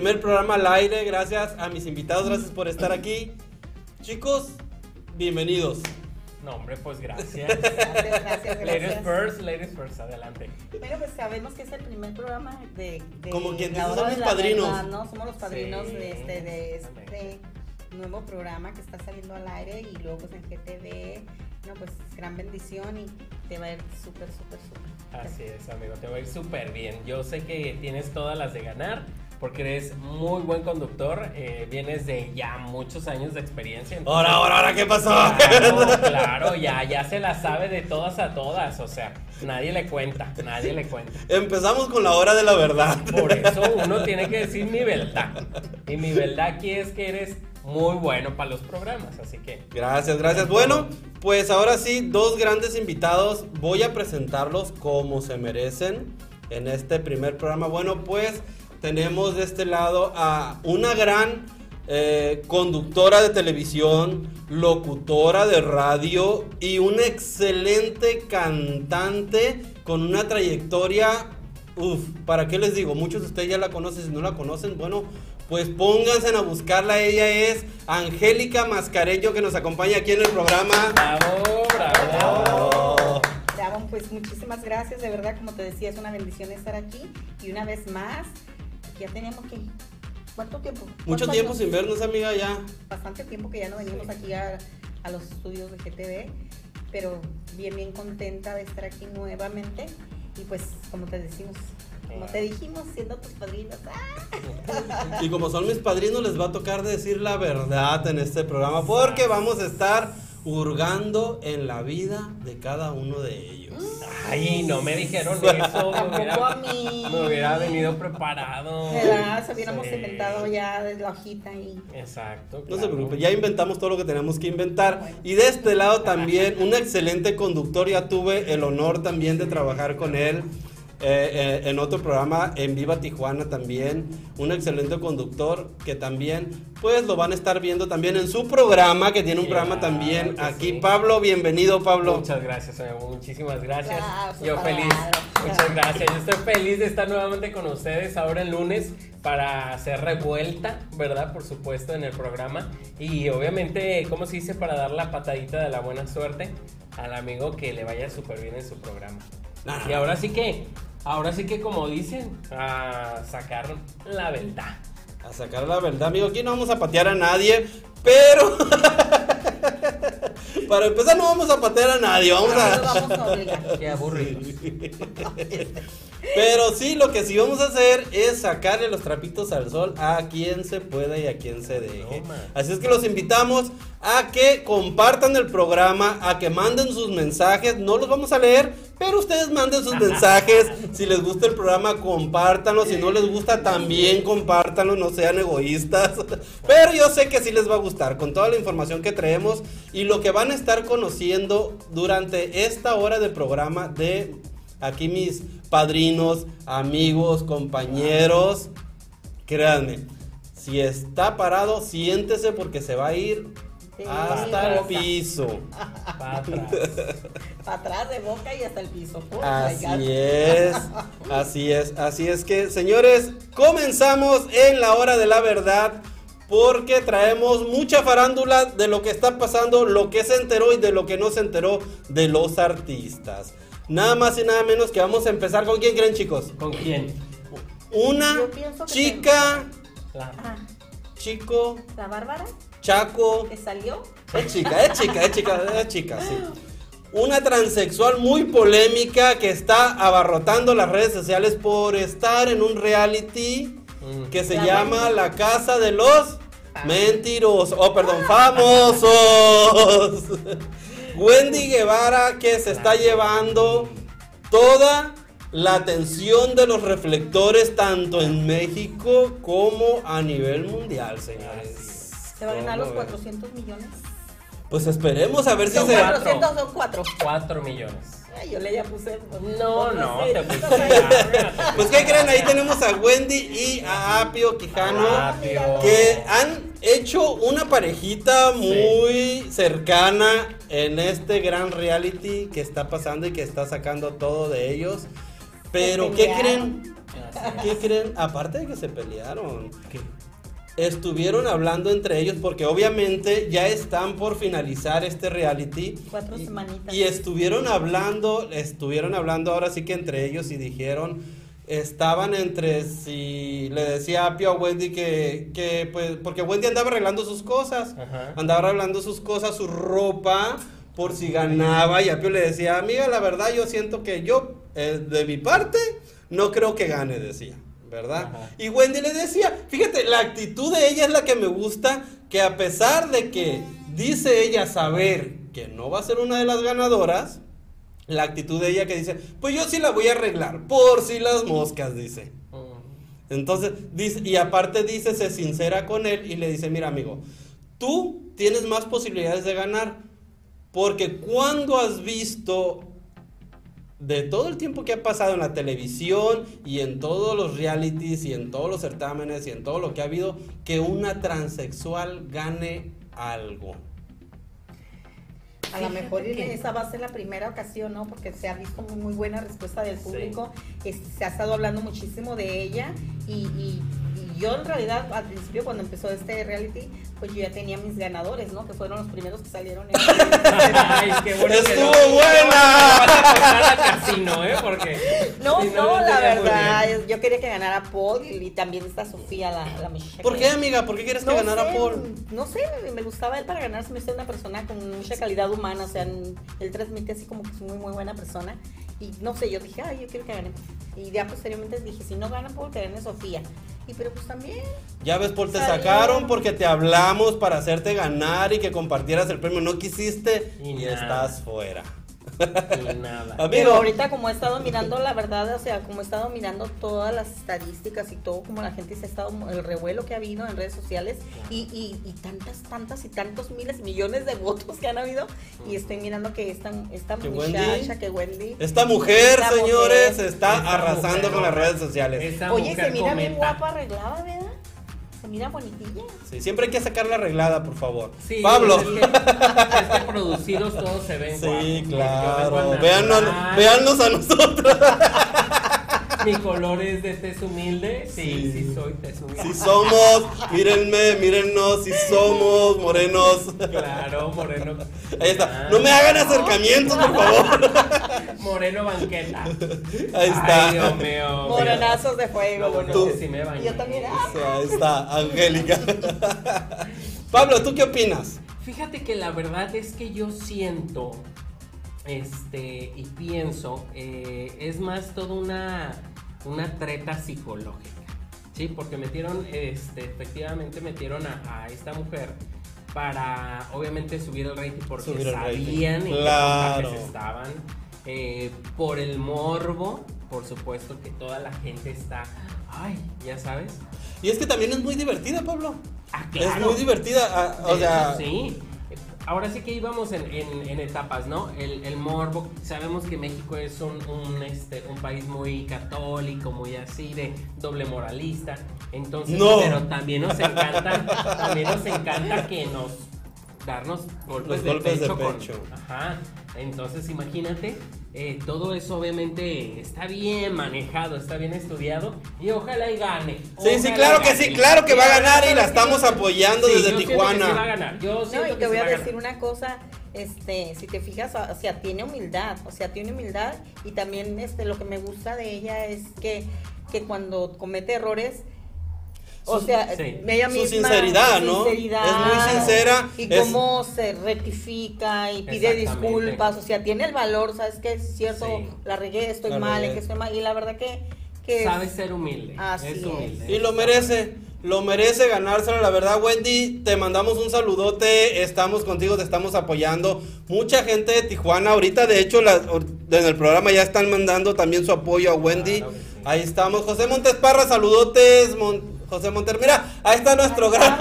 Primer programa al aire, gracias a mis invitados, gracias por estar aquí. Chicos, bienvenidos. No, hombre, pues gracias. Gracias, gracias, Ladies gracias. first, ladies first, adelante. Bueno, pues sabemos que es el primer programa de. de Como quien dice, mis la padrinos. verdad, ¿no? Somos los padrinos Sí. de, este, de este nuevo programa que está saliendo al aire y luego pues en GTV. No, pues gran bendición y te va a ir súper, súper, súper. Así es, amigo, te va a ir súper bien. Yo sé que tienes todas las de ganar porque eres muy buen conductor, eh, vienes de ya muchos años de experiencia. entonces- Ahora, ahora, ahora, ¿qué pasó? Claro, claro, ya, ya se la sabe de todas a todas, o sea, nadie le cuenta, nadie le cuenta. Empezamos con la hora de la verdad. Por eso uno tiene que decir mi verdad. Y mi verdad aquí es que eres muy bueno para los programas, así que Gracias, gracias. Bueno, pues ahora sí, dos grandes invitados. Voy a presentarlos como se merecen en este primer programa. Bueno, pues tenemos de este lado a una gran eh, conductora de televisión, locutora de radio y una excelente cantante con una trayectoria Uf, ¿para qué les digo? Muchos de ustedes ya la conocen, si no la conocen, bueno, pues pónganse a buscarla. Ella es Angélica Mascareño que nos acompaña aquí en el programa. bravo, bravo. Bravo, pues muchísimas gracias, de verdad, como te decía, es una bendición estar aquí y una vez más, ya teníamos que, ¿cuánto tiempo? Mucho ¿Cuántos tiempo sin vernos, amiga, ya. Bastante tiempo que ya no venimos aquí a, a los estudios de GTV, pero bien, bien contenta de estar aquí nuevamente y pues, como te decimos, como te dijimos, siendo tus padrinos, ¡ah! Y como son mis padrinos, les va a tocar decir la verdad en este programa porque vamos a estar hurgando en la vida de cada uno de ellos. Ay, no me dijeron eso. Me hubiera, mí. me hubiera venido preparado. ¿Verdad? Se hubiéramos Sí. inventado ya de la hojita y... Exacto. No se preocupe, ya inventamos todo lo que tenemos que inventar. Y de este lado también, un excelente conductor, ya tuve el honor también de trabajar con él. Eh, eh, en otro programa en Viva Tijuana también, un excelente conductor que también, pues lo van a estar viendo también en su programa, que tiene un Claro programa también que aquí. sí. Pablo, bienvenido Pablo. Muchas gracias, amigo, muchísimas gracias. Aplausos, Yo feliz, claro. muchas gracias. Yo estoy feliz de estar nuevamente con ustedes ahora el lunes para hacer revuelta, ¿verdad? Por supuesto, en el programa. Y obviamente, ¿cómo se dice? Para dar la patadita de la buena suerte al amigo que le vaya súper bien en su programa. No, Y ahora sí que, ahora sí que como dicen, a sacar la verdad. A sacar la verdad, amigo, aquí no vamos a patear a nadie, pero... Para empezar no vamos a patear a nadie, vamos No a... vamos a obligar. Qué aburrido. Pero sí, lo que sí vamos a hacer es sacarle los trapitos al sol a quien se pueda y a quien se deje. No. Así es que los invitamos a que compartan el programa, a que manden sus mensajes. No los vamos a leer, pero ustedes manden sus mensajes. Si les gusta el programa, compártanlo. Si no les gusta, también compártanlo. No sean egoístas. Pero yo sé que sí les va a gustar con toda la información que traemos y lo que van a estar conociendo durante esta hora de programa de aquí mis padrinos, amigos, compañeros. Créanme, si está parado, siéntese porque se va a ir Sí, hasta el piso. Para atrás. Para atrás de boca y hasta el piso. Oh, Así es, así es, así es que, señores, comenzamos en la hora de la verdad. Porque traemos mucha farándula de lo que está pasando, lo que se enteró y de lo que no se enteró de los artistas. Nada más y nada menos que vamos a empezar con quién creen chicos. ¿Con quién? Una chica, La- chico, la Bárbara chaco, que salió. es chica, es chica, es chica, es chica, sí. Una transexual muy polémica que está abarrotando las redes sociales por estar en un reality Mm. que se La llama. La Casa de los Ah. Mentirosos. Oh, perdón, famosos. Wendy Guevara que se está llevando toda la atención de los reflectores tanto en México como a nivel mundial, señores. Se va a ganar los ¿Cómo ven? 400 millones. Pues esperemos a ver si Son se... cuatro. 400, son 4. Cuatro millones. Ay, yo le ya puse. No, no, te te fuiste puse. Pues ¿qué creen? Ahí tenemos a Wendy y a Apio Quijano. Apio. que han hecho una parejita muy cercana en este gran reality que está pasando y que está sacando todo de ellos. Pero, ¿qué creen? ¿Qué creen? Aparte de que se pelearon, estuvieron hablando entre ellos porque obviamente ya están por finalizar este reality. Cuatro y, semanitas. Y estuvieron hablando, estuvieron hablando ahora sí que entre ellos y dijeron, estaban entre si le decía a Pio a Wendy que, que pues, porque Wendy andaba arreglando sus cosas, Ajá. andaba arreglando sus cosas, su ropa, por si ganaba, y Apio le decía, amiga, la verdad yo siento que yo, eh, de mi parte, no creo que gane, decía. ¿Verdad? Ajá. Y Wendy le decía, fíjate, la actitud de ella es la que me gusta, que a pesar de que dice ella saber que no va a ser una de las ganadoras, la actitud de ella que dice, pues yo sí la voy a arreglar, por si las moscas, dice. Mm. Entonces, dice, y aparte dice, se sincera con él y le dice, mira amigo, tú tienes más posibilidades de ganar, porque cuando has visto de todo el tiempo que ha pasado en la televisión y en todos los realities y en todos los certámenes y en todo lo que ha habido, que una transexual gane algo. A lo mejor que- esa va a ser la primera ocasión, ¿no? Porque se ha visto muy, muy buena respuesta del público. Este, se ha estado hablando muchísimo de ella. Y yo, en realidad, al principio, cuando empezó este reality, pues yo ya tenía mis ganadores, ¿no? Que fueron los primeros que salieron. En Ay, qué bueno que ¡Estuvo no- buena! Al casino, ¿eh? Porque. No, si no, lo la verdad, yo quería que ganara Paul y, y también está Sofía, la, la. ¿Por que- qué, amiga? ¿Por qué quieres que No ganara sé, Paul? No sé, me, gustaba él para ganar, se me hace una persona con mucha calidad humana, o sea, él transmite así como que es muy, muy buena persona. Y no sé, yo dije, ay, yo quiero que gane. Y ya posteriormente dije, si no gana Paul, que gane Sofía. Y pero pues también, Ya ves, Paul, te Salió. sacaron porque te hablamos para hacerte ganar y que compartieras el premio. No quisiste y, estás fuera. Y nada. Amigo. pero ahorita como he estado mirando, la verdad, o sea, como he estado mirando todas las estadísticas y todo, como la gente se ha estado, el revuelo que ha habido en redes sociales y, y, y tantas, tantas y tantos miles, millones de votos que han habido. Y estoy mirando que esta, esta Que muchacha, Wendy- que Wendy. Esta mujer, Esta señores, mujer. está Esta arrasando mujer. con las redes sociales. Oye, se mira bien guapa arreglada, ¿verdad? Se mira bonitilla. Sí, siempre hay que sacarla arreglada, por favor. Sí, Pablo. Es que, es que producidos todos se ven Sí, guapos. Claro. véannos a nosotros. Mi color es de tez humilde. Sí, Sí. sí, soy tez humilde. Si somos, mírenme, mírennos, si somos morenos. Claro, moreno. Ahí está. No me hagan acercamientos, por favor. Moreno banqueta. Ahí está. Ay, Dios mío. Morenazos de fuego. Lo bueno Tú. es que sí me bañé. Yo también, ah. O sea, Ahí está, Angélica. Pablo, ¿tú qué opinas? Fíjate que la verdad es que yo siento, este, y pienso, eh, es más toda una, una treta psicológica, ¿sí? Porque metieron, este, efectivamente metieron a, a esta mujer para, obviamente, subir el rating porque Subir rating. sabían en Claro. qué estaban, eh, por el morbo, por supuesto que toda la gente está, ay, ya sabes. Y es que también es muy divertida, Pablo. Ah, Es claro. muy divertida. ah, o sea, sí. Ahora sí que íbamos en, en- en etapas, ¿no? El, el morbo, sabemos que México es un, un, este, un país muy católico, muy así, de doble moralista. Entonces, No. pero también nos encanta, también nos encanta que nos darnos golpes, Los de, golpes de pecho con- pecho. ajá. Entonces, imagínate, eh, todo eso obviamente está bien manejado, está bien estudiado y ojalá y gane. Sí, sí, claro que sí, claro que va a ganar y la estamos apoyando Sí, desde yo que Tijuana. sí va a ganar. Yo No, y que te voy a decir una cosa, este, si te fijas, o sea, tiene humildad, o sea, tiene humildad y también este lo que me gusta de ella es que, que cuando comete errores o Su- sea, sí. ella Su misma, sinceridad, su ¿no? sinceridad, Es muy sincera, Y es- cómo se rectifica y pide disculpas, o sea, tiene el valor, ¿sabes qué? Es cierto, Sí. la regué, estoy La mal, en que estoy mal. Y la verdad que... que Sabe ser humilde. Así es es. humilde. Y lo merece, lo merece ganárselo, la verdad, Wendy, te mandamos un saludote, estamos contigo, te estamos apoyando. Mucha gente de Tijuana, ahorita de hecho la- en el programa ya están mandando también su apoyo a Wendy. Claro sí. Ahí estamos, José Montes Parra, saludotes, Mon- José Montes, mira, ahí está nuestro gran...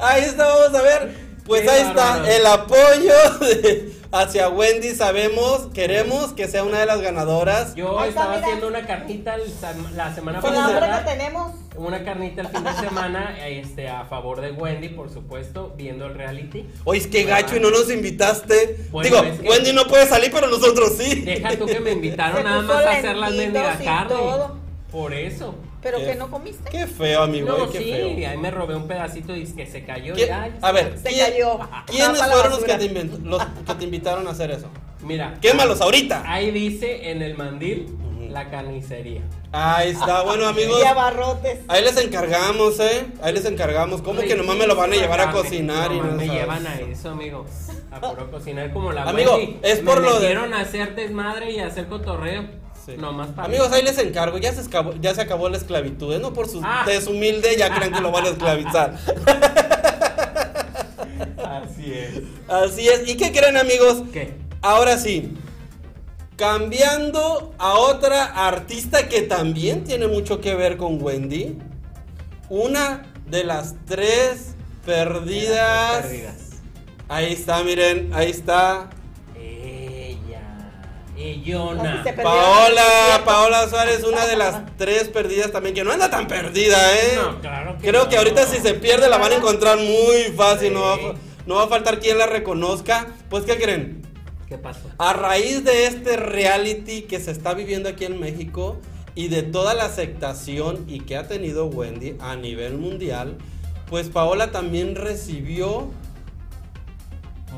ahí está, vamos a ver, pues Qué ahí bárbaro. está el apoyo de... hacia Wendy. Sabemos, queremos que sea una de las ganadoras. Yo está, estaba mira. haciendo una carnita el la semana Con la hambre que pasada. tenemos. Una carnita el fin de semana este, a favor de Wendy, por supuesto, viendo el reality. Oye, es que gacho y no nos invitaste. Bueno, Digo, es que- Wendy no puede salir, pero nosotros sí. Deja tú que me invitaron nada más a hacer las mendigas carne. Por eso. Pero Qué- que no comiste. Qué feo, amigo, No, eh, qué sí, feo. ahí me robé un pedacito y que se cayó. ¿Quién- ya, a ver, Se ¿quién- cayó. ¿quiénes fueron los que, te los que te invitaron a hacer eso? Mira. Quémalos ahorita. Ahí dice en el mandil la carnicería. Ahí está, bueno, amigos. Y abarrotes. Ahí les encargamos, ¿eh? Ahí les encargamos. ¿Cómo que nomás me lo van a llevar a cocinar y no? no me sabes? llevan a eso, amigo. A puro cocinar como la Amigo, Wendy. es Me por lo de- a hacer desmadre y a hacer cotorreo. Sí. Nomás para Amigos, ahí les encargo. Ya se, acabó, ya se acabó la esclavitud. ¿eh? No por su Ah. tez humilde, ya crean que lo van a esclavizar. Así es. Así es. ¿Y qué creen, amigos? ¿Qué? Ahora sí. Cambiando a otra artista que también tiene mucho que ver con Wendy. Una de las tres perdidas. Perdidas. Ahí está, miren, ahí está. Perdió. Paola, Paola Suárez, una de las tres perdidas también, que no anda tan perdida, ¿eh? No, claro que Creo no. que ahorita si se pierde la van a encontrar muy fácil, no, va, no va a faltar quien la reconozca. Pues, ¿qué creen? ¿Qué pasó? A raíz de este reality que se está viviendo aquí en México y de toda la aceptación y que ha tenido Wendy a nivel mundial, pues Paola también recibió,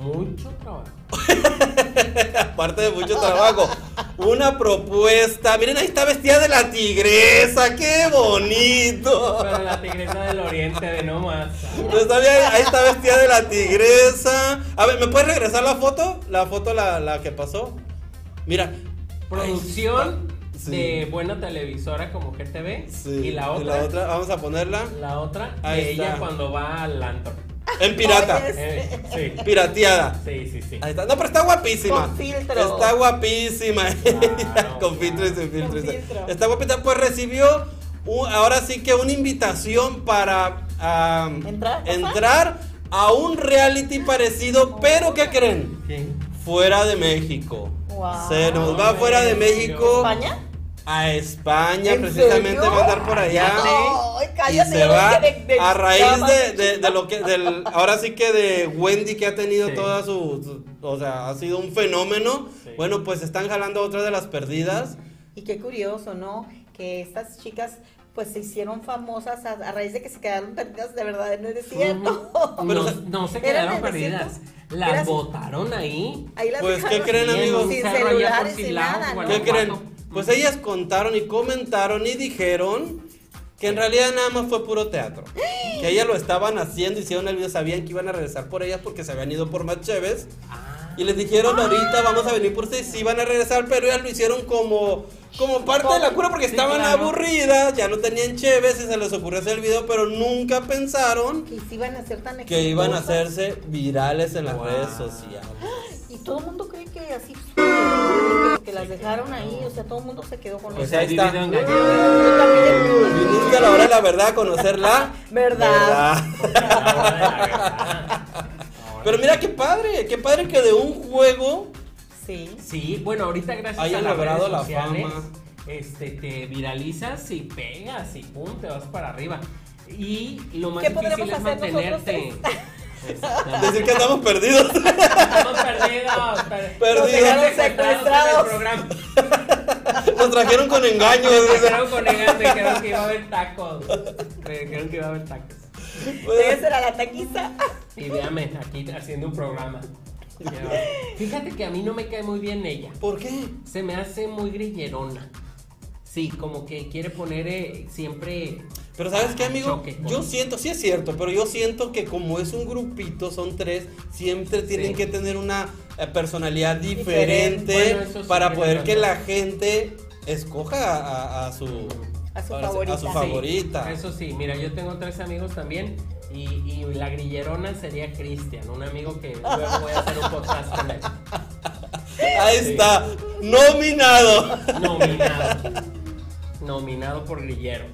Mucho trabajo. aparte de mucho trabajo, una propuesta. Miren, ahí está vestida de la tigresa, qué bonito. Pero la tigresa del oriente de no más. Pues está bien, ahí está vestida de la tigresa. A ver, ¿me puedes regresar la foto? La foto, la, la que pasó. Mira. Producción Sí. de buena televisora como GTV. Sí, Y la otra. vamos a ponerla La otra Ahí de ella cuando va al antro. En pirata. Eh, sí. Pirateada. Sí, sí, sí. Ahí está. No, pero está guapísima. Con filtro. Está guapísima. Claro, con filtro y sin filtro. Con filtro. Está guapita. Pues recibió un- ahora sí que una invitación para am, ¿Entrar? entrar a un reality parecido, pero ¿qué creen? ¿Quién? Fuera de México. Wow. Se nos va fuera de México. ¿España? A España, ¿En precisamente serio? va a andar por allá. Ay, Y cállate, se yo va de- de- a raíz de, de- de lo que, del, ahora sí que de Wendy que ha tenido Sí. toda su, su- o sea, ha sido un fenómeno. Sí. Bueno, pues están jalando otra de las perdidas. Y qué curioso, ¿no? Que estas chicas pues se hicieron famosas a, a raíz de que se quedaron perdidas de verdad en el desierto. No, Pero, no se ¿eran quedaron perdidas. Las ¿Eras- botaron ahí. Ahí las Pues, ¿qué creen, amigos? Sin celulares, sin nada, ¿no? ¿Qué creen? Pues ellas contaron y comentaron y dijeron que en realidad nada más fue puro teatro. Que ellas lo estaban haciendo, hicieron el video, sabían que iban a regresar por ellas porque se habían ido por más. Ah, Y les dijeron ahorita vamos a venir por ustedes, sí van a regresar, pero ellas lo hicieron como, como parte de la cura porque Sí, estaban claro. aburridas, ya no tenían chéves y se les ocurrió hacer el video, pero nunca pensaron Que sí iban a ser tan que iban a hacerse virales en las Wow. redes sociales. Y todo el mundo cree que así que las dejaron ahí, o sea, todo el mundo se quedó con Pues eso. ahí está. Yo también. Viniste a la hora de la verdad a conocerla. Verdad. la la verdad. Pero mira qué padre, qué padre que de un juego Sí. Sí, bueno, ahorita gracias Hayan a las logrado redes la sociales, fama. este, te viralizas y pegas y pum, te vas para arriba. Y lo más ¿Qué difícil es mantenerte. Decir que andamos perdidos. Estamos perdidos. per- Perdidos. Nos secuestrados Secuestrados. en el programa. Nos trajeron con engaños. Dice. dijeron con me dijeron que iba a haber tacos. Me dijeron que iba a haber tacos. Debe ser a la taquiza. Y véame, aquí haciendo un programa. Fíjate que a mí no me cae muy bien ella. ¿Por qué? Se me hace muy grillerona. Sí, como que quiere poner eh, siempre. Pero ¿sabes qué, amigo? Choque. Yo siento, sí es cierto, pero yo siento que como es un grupito, son tres, siempre tienen Sí. que tener una eh, personalidad diferente Diferente. Bueno, eso sí, para poder que la gente escoja a, a su A su ahora favorita. A su favorita. Sí, eso sí, mira, yo tengo tres amigos también. Y, y la grillerona sería Cristian, un amigo que luego voy a hacer un podcast con él. Ahí Sí. está, nominado. Nominado. Nominado por grillero.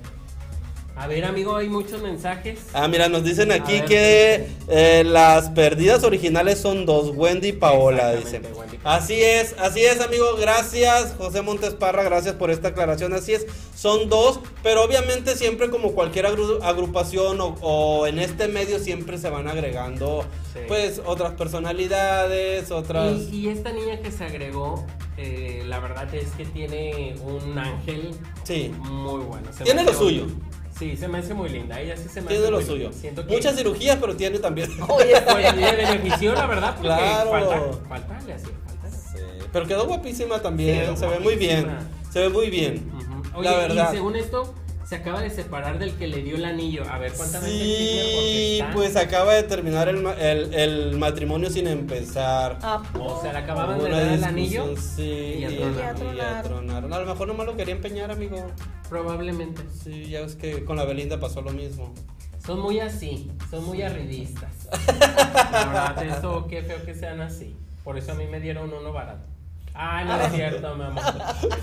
A ver, amigo, hay muchos mensajes. Ah, mira, nos dicen aquí ver, que eh, las perdidas originales son dos, Wendy y Paola, dicen. Wendy. Así es, así es, amigo. Gracias, José Montes Parra, gracias por esta aclaración. Así es, son dos, pero obviamente siempre como cualquier agru- agrupación o, o en este medio siempre se van agregando, Sí. pues, otras personalidades, otras... Y, y esta niña que se agregó, eh, la verdad es que tiene un ángel Sí, muy bueno. Se Tiene lo suyo. Sí, se me hace muy linda. Ella sí se me tiene hace lo muy suyo. Siento que Muchas cirugías, pero tiene también. Oye, Pues, le benefició, la verdad, porque Claro. falta, falta, le hacía falta. Sí, pero quedó guapísima también, Quedó se ve muy bien, guapísima. se ve muy bien. Ujú. Oye, La verdad. y según esto, se acaba de separar del que le dio el anillo. A ver, cuéntame Sí, pues acaba de terminar el, el- el matrimonio sin empezar. ¿a O sea, le acababan de dar el anillo. Sí, y ya y. A lo mejor nomás lo quería empeñar, amigo. Probablemente. Sí, ya ves que con la Belinda pasó lo mismo. Son muy así, son muy arridistas. La verdad, eso, qué feo que sean así. Por eso a mí me dieron uno barato. Ay, no es cierto, mi amor.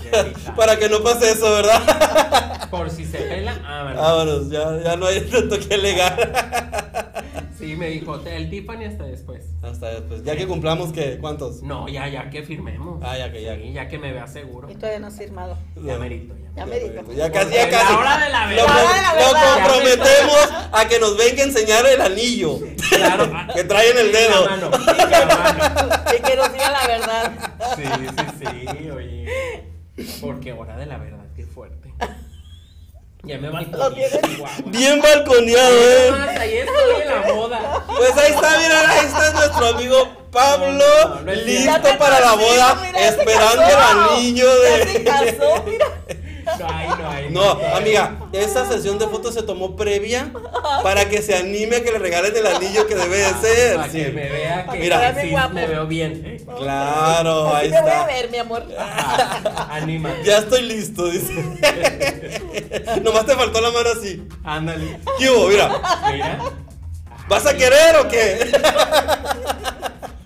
Para que no pase eso, ¿verdad? Por si se pela, ah, bueno. Vámonos, ya, ya no hay tanto que alegar. Sí, me dijo, el Tiffany hasta después. Hasta después. Ya que cumplamos, que ¿Cuántos? No, ya, ya que firmemos. Ah, ya que ya. Sí, ya que me vea seguro. Y todavía no has firmado. Ya merito, ya. Ya me dijo. Ya casi, ya casi. la hora de la verdad. Lo comprometemos a que nos venga a enseñar el anillo. Claro. que trae en el dedo. Y que nos diga la verdad. Sí, sí, sí, oye. Porque hora de la verdad, qué fuerte. Ya me tienes. Bien balconeado, eh. Ahí estoy en la boda. Pues ahí está, mira, ahí está nuestro amigo Pablo, No, no, no es listo para la boda, mira, esperando el anillo Ya se de. casó, mira. No hay, no hay. No, amiga, esa sesión de fotos se tomó previa para que se anime a que le regalen el anillo que debe de ser. Para que me vea que Mira. sí, Guapo. me veo bien. Claro, Así ahí me voy a está. ver, mi amor. Ajá, Anímate. Ya estoy listo, dice. Nomás te faltó la mano así. Ándale. ¿Qué hubo? Mira, Mira. ¿vas a querer o qué?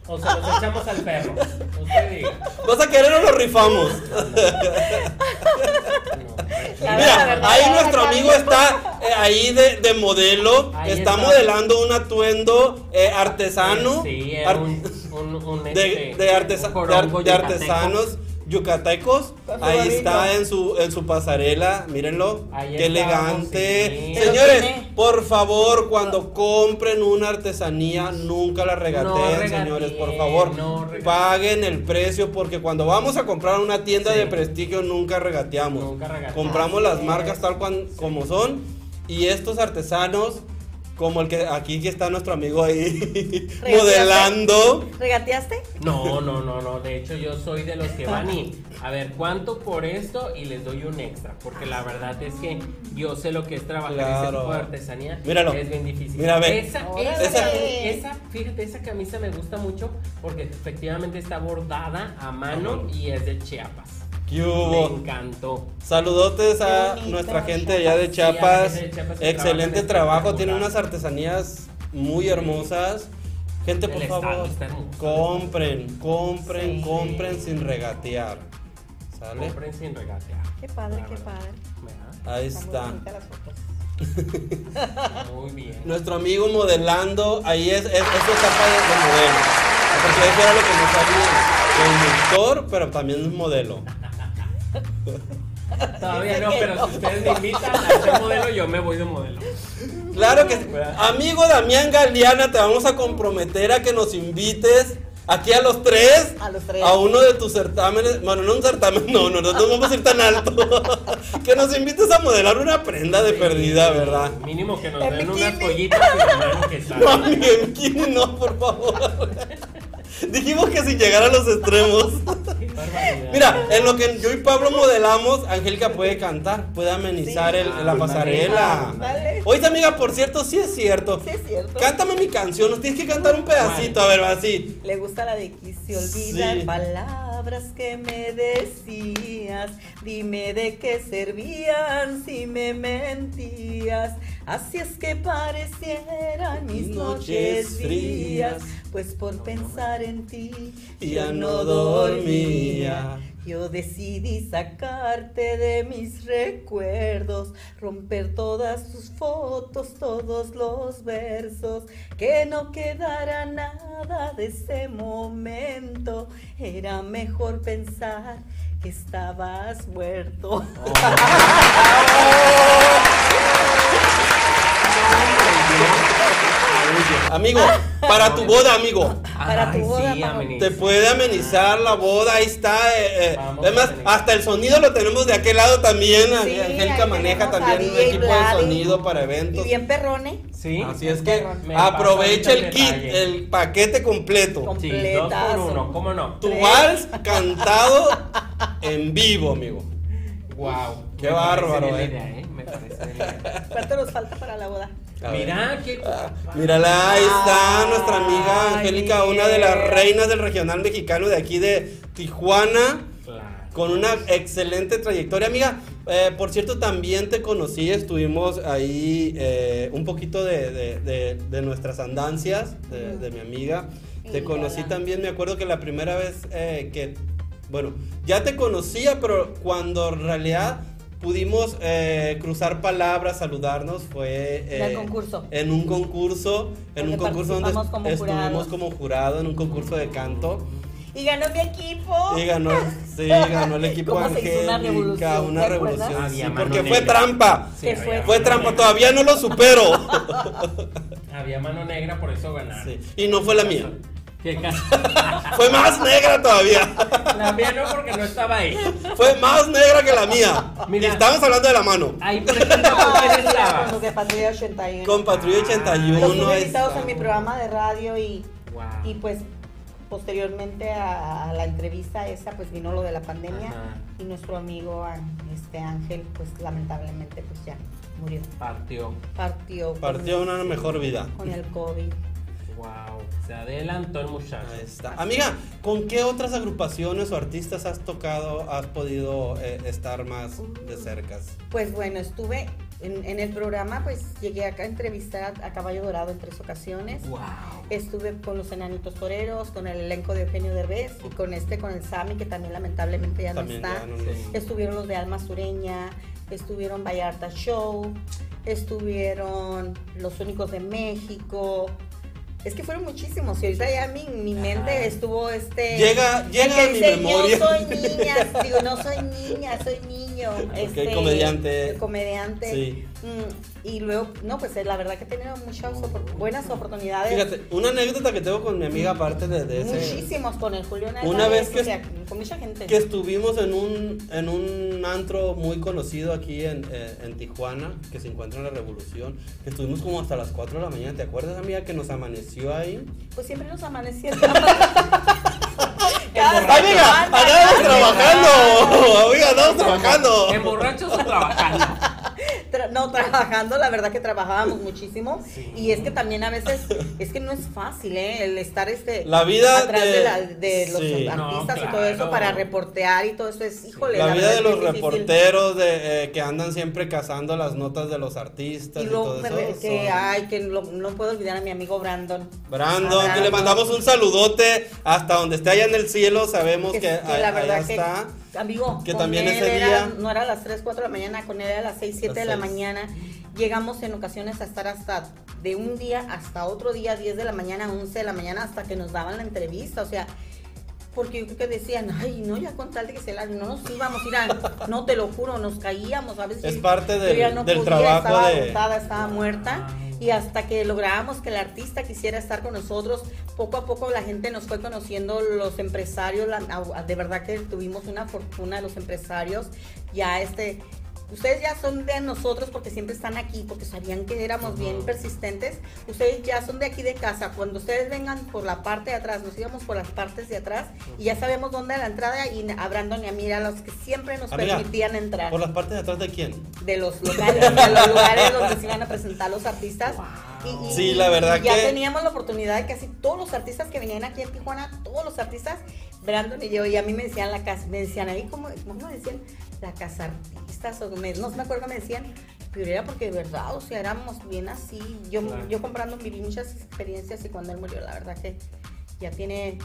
O se los echamos al perro. Usted diga. ¿Vas a querer o lo rifamos? Mira, verdad, ahí nuestro amigo está eh, ahí de, de modelo, Ahí está, está. modelando un atuendo eh, artesano, Sí, ar- era un, un, un, de, este, de artesa- un de ar- jorongo de yucateco. artesanos yucatecos. Ahí está en su en su pasarela, mírenlo, Ahí qué estamos, elegante. sí. Señores, por favor, cuando compren una artesanía, nunca la regateen, No regateen, señores, por favor. no paguen el precio porque cuando vamos a comprar una tienda Sí. de prestigio nunca regateamos. Nunca regateamos. Compramos las marcas tal cual como son y estos artesanos como el que aquí que está nuestro amigo ahí ¿Regateaste? modelando. ¿Regateaste? No, no, no, no. De hecho, yo soy de los que van y a ver cuánto por esto y les doy un extra. Porque la verdad es que yo sé lo que es trabajar ese Claro. tipo de artesanía. Míralo. Es bien difícil. Mira, ve. Esa, Órale. esa, esa, fíjate, esa camisa me gusta mucho porque efectivamente está bordada a mano y es de Chiapas. ¿Qué Me hubo? encantó. Saludotes a nuestra gente allá de Chiapas. Sí, Excelente trabajo, tienen espectacular. unas artesanías muy hermosas. Gente, por favor, compren, compren, Sí. compren sin regatear. ¿Sale? Compren sin regatear. Qué padre, qué padre. Ahí está. Muy bien. Nuestro amigo modelando, ahí es, es, es etapa de, de modelo. Porque eso era lo que nos sabía. Conductor, pero también es modelo. Todavía no, pero no. si ustedes me invitan a ser modelo, yo me voy de modelo. Claro que sí. Amigo Damián Galeana, te vamos a comprometer a que nos invites aquí a los tres. A los tres. A uno de tus certámenes. Bueno, no un certamen, no, no, no, no vamos a ir tan alto. que nos invites a modelar una prenda de perdida, ¿verdad? Mínimo que nos En den unas pollitas y que sale. No, bikini, no, por favor. Dijimos que sin llegar a los extremos. Mira, en lo que yo y Pablo modelamos, Angélica puede cantar, puede amenizar Sí. el- la pasarela. Oye, amiga, por cierto, sí es cierto. Sí, es cierto. Cántame mi canción, nos tienes que cantar un pedacito, a ver, así. Le gusta la de quise olvidar Sí. palabras que me decías. Dime de qué servían si me mentías. Así es que parecieran mis Noches noches frías. frías. Pues por pensar en ti Ya no dormía. Yo decidí sacarte de mis recuerdos, romper todas tus fotos, todos los versos, que no quedara nada de ese momento. Era mejor pensar que estabas muerto. Amigo, para tu boda, amigo. Para tu boda, sí. Te puede amenizar la boda, ahí está. eh, eh. Además, hasta el sonido lo tenemos de aquel lado también. Sí, Angélica maneja también un equipo de sonido para Y eventos. bien perrone. Sí. Así es que aprovecha el kit, el paquete completo. Com- Sí, dos por Completazo. uno, ¿cómo no? Tu vals cantado en vivo, amigo. Wow. Qué bárbaro, eh. idea, ¿eh? Me parece. ¿Cuánto nos falta para la boda? Mira, qué guapa. Mírala, ahí está nuestra amiga Ay, Angélica, una de las reinas del regional mexicano de aquí de Tijuana. Claro. Con una excelente trayectoria, amiga. Eh, por cierto, también te conocí, estuvimos ahí eh, un poquito de, de- de- de nuestras andancias, de, de mi amiga. Te conocí también, me acuerdo que la primera vez eh, que, bueno, ya te conocía, pero cuando en realidad pudimos eh, cruzar palabras, saludarnos, fue el eh, concurso. en un concurso, en Donde un concurso donde como estuvimos jurados. como jurado, en un concurso de canto. Y ganó mi equipo. Y ganó, sí, ganó el equipo ¿Cómo se hizo una Angélica, revolución? una ¿te revolución. sí, porque fue trampa. Sí, ¿Qué había fue? Trampa, negra. todavía no lo supero. Había mano negra, por eso ganaron. Sí, Y no fue la mía. ¿Qué ca- Fue más negra todavía. La mía no, porque no estaba ahí. Fue más negra que la mía. Mira. Y estamos hablando de la mano. Ahí, por ejemplo, ¿con los Patrulla 81. Con Patrulla Los 81. tuve es- invitados en mi programa de radio y, Wow. y pues posteriormente a, a la entrevista esa pues vino lo de la pandemia Ajá. y nuestro amigo ah, este Ángel pues lamentablemente pues ya murió. Partió. Partió. Partió una mejor vida. Con el COVID. Wow. Se adelantó el muchacho. Ahí está. Amiga, ¿con qué otras agrupaciones o artistas has tocado, has podido eh, estar más de cerca? Pues bueno, estuve en, en el programa, pues llegué acá a entrevistar a Caballo Dorado en tres ocasiones. Wow. Estuve con los enanitos toreros, con el elenco de Eugenio Derbez y con este, con el Sami, que también lamentablemente ya no está. ya no Sí. los- Estuvieron los de Alma Sureña, estuvieron Vallarta Show, estuvieron los únicos de México. Es que fueron muchísimos y ahorita ya mi, mi mente Ajá. estuvo este... Llega- llega a mi memoria". Yo soy niña, digo, no soy niña, soy niño. Este, comediante. el comediante. Sí. Mm, y luego, no, pues la verdad que he tenido muchas opor- buenas oportunidades. Fíjate, una anécdota que tengo con mi amiga aparte de, de ese... Muchísimos con el Julio Una vez que o sea, con mucha gente. que estuvimos en un, en un antro muy conocido aquí en, eh, en Tijuana, que se encuentra en la Revolución, que estuvimos como hasta las 4 de la mañana. ¿Te acuerdas, amiga, que nos amaneció ahí? Pues siempre nos amanecía. ¡Amiga! ¡Andamos trabajando! ¡Amiga, andamos trabajando! ¿En borrachos o trabajando? Tra- no, trabajando, la verdad que trabajábamos muchísimo. Sí. Y es que también a veces, es que no es fácil, ¿eh? El estar este, La vida atrás de, de- la- de los sí. artistas No, y todo eso para reportear y todo eso es, híjole. La vida de los reporteros de, eh, que andan siempre cazando las notas de los artistas Y y, luego todo me eso. que, son- ay, que lo- no puedo olvidar a mi amigo Brandon. Brandon, que le mandamos un saludote hasta donde esté allá en el cielo. Sabemos que, que, que a- la verdad que, está. Amigo, Que con también él ese era- día- no era a las 3, 4 de la mañana, con él era a las 6, 7 Las de la mañana. Llegamos en ocasiones a estar hasta de un día hasta otro día, 10 de la mañana, 11 de la mañana, hasta que nos daban la entrevista, o sea, porque yo creo que decían, ay, no, ya con tal de que se la, no nos íbamos, mira, no te lo juro, nos caíamos, a veces. Es yo- parte yo del- ya no del podía, trabajo estaba de- agotada, estaba muerta. Y hasta que lográbamos que el artista quisiera estar con nosotros, poco a poco la gente nos fue conociendo, los empresarios, la- de verdad que tuvimos una fortuna los empresarios, ya este, ustedes ya son de nosotros porque siempre están aquí, porque sabían que éramos bien persistentes, ustedes ya son de aquí de casa, cuando ustedes vengan por la parte de atrás, nos íbamos por las partes de atrás y ya sabemos dónde es la entrada y a Brandon y a Mira, los que siempre nos Amiga, permitían entrar. ¿Por las partes de atrás de quién? de los locales, de los lugares donde se iban a presentar los artistas. Y, y- Sí, la verdad y ya que- teníamos la oportunidad de casi todos los artistas que venían aquí en Tijuana, todos los artistas, Brandon y yo, y a mí me decían la casa, me decían ahí como, ¿cómo me decían? La casa artistas, o me- no me acuerdo que me decían, pero era porque de verdad, o sea, éramos bien así. Yo, Claro. yo comprando viví muchas experiencias y cuando él murió, la verdad que ya tiene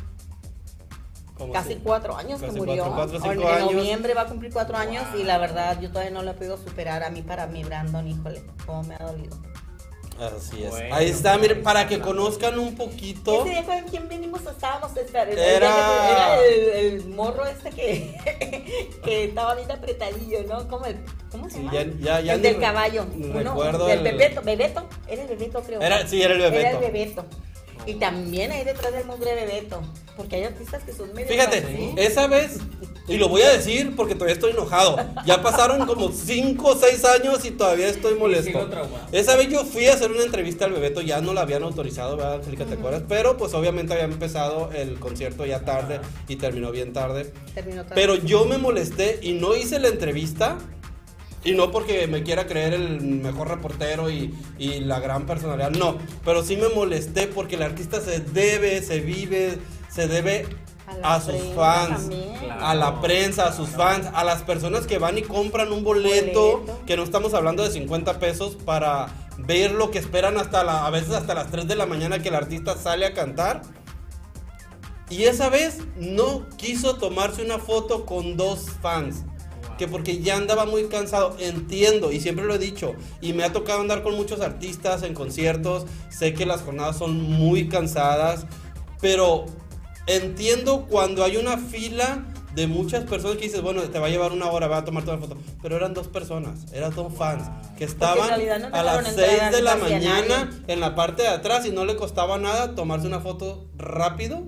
casi si- cuatro años que casi murió. cuatro, cuatro, En- años. noviembre va a cumplir cuatro años y la verdad yo todavía no lo he podido superar a mí para mi Brandon, híjole, cómo me ha dolido. Así es. Bueno, Ahí está, miren, para que conozcan un poquito. Ese día con quién venimos estábamos esperando. Era- Era el, el morro este que, que estaba bien apretadillo, ¿no? ¿Cómo, el, cómo se Sí, llama? ya- ya- ya el del caballo. Uno, recuerdo del el- Bebeto. Bebeto. Era el Bebeto, creo. Era- sí, era el Bebeto. Era el Bebeto. Y también ahí detrás del mugre Bebeto. Porque hay artistas que son medio. Fíjate, así. esa vez, y lo voy a decir porque todavía estoy enojado. Ya pasaron como 5 o 6 años y todavía estoy molesto. Esa vez yo fui a hacer una entrevista al Bebeto, ya no la habían autorizado, ¿verdad, Angélica? ¿Te acuerdas? Pero pues obviamente había empezado el concierto ya tarde y terminó bien tarde. Terminó tarde. Pero yo me molesté y no hice la entrevista. Y no porque me quiera creer el mejor reportero y, y la gran personalidad, no. Pero sí me molesté porque el artista se debe, se vive, se debe A sus prensa fans. Claro. a la prensa, a sus fans, a las personas que van y compran un boleto, Boleto. que no estamos hablando de 50 pesos para ver lo que esperan hasta la, a veces hasta las 3 de la mañana que el artista sale a cantar. Y esa vez no quiso tomarse una foto con dos fans. Que porque ya andaba muy cansado, entiendo, y siempre lo he dicho, y me ha tocado andar con muchos artistas en conciertos, sé que las jornadas son muy cansadas, pero entiendo cuando hay una fila de muchas personas que dices, bueno, te va a llevar una hora, va a tomarte una foto, pero eran dos personas, eran dos fans, que estaban no a las dejaron 6 entrar de la mañana nadie. en la parte de atrás y no le costaba nada tomarse una foto rápido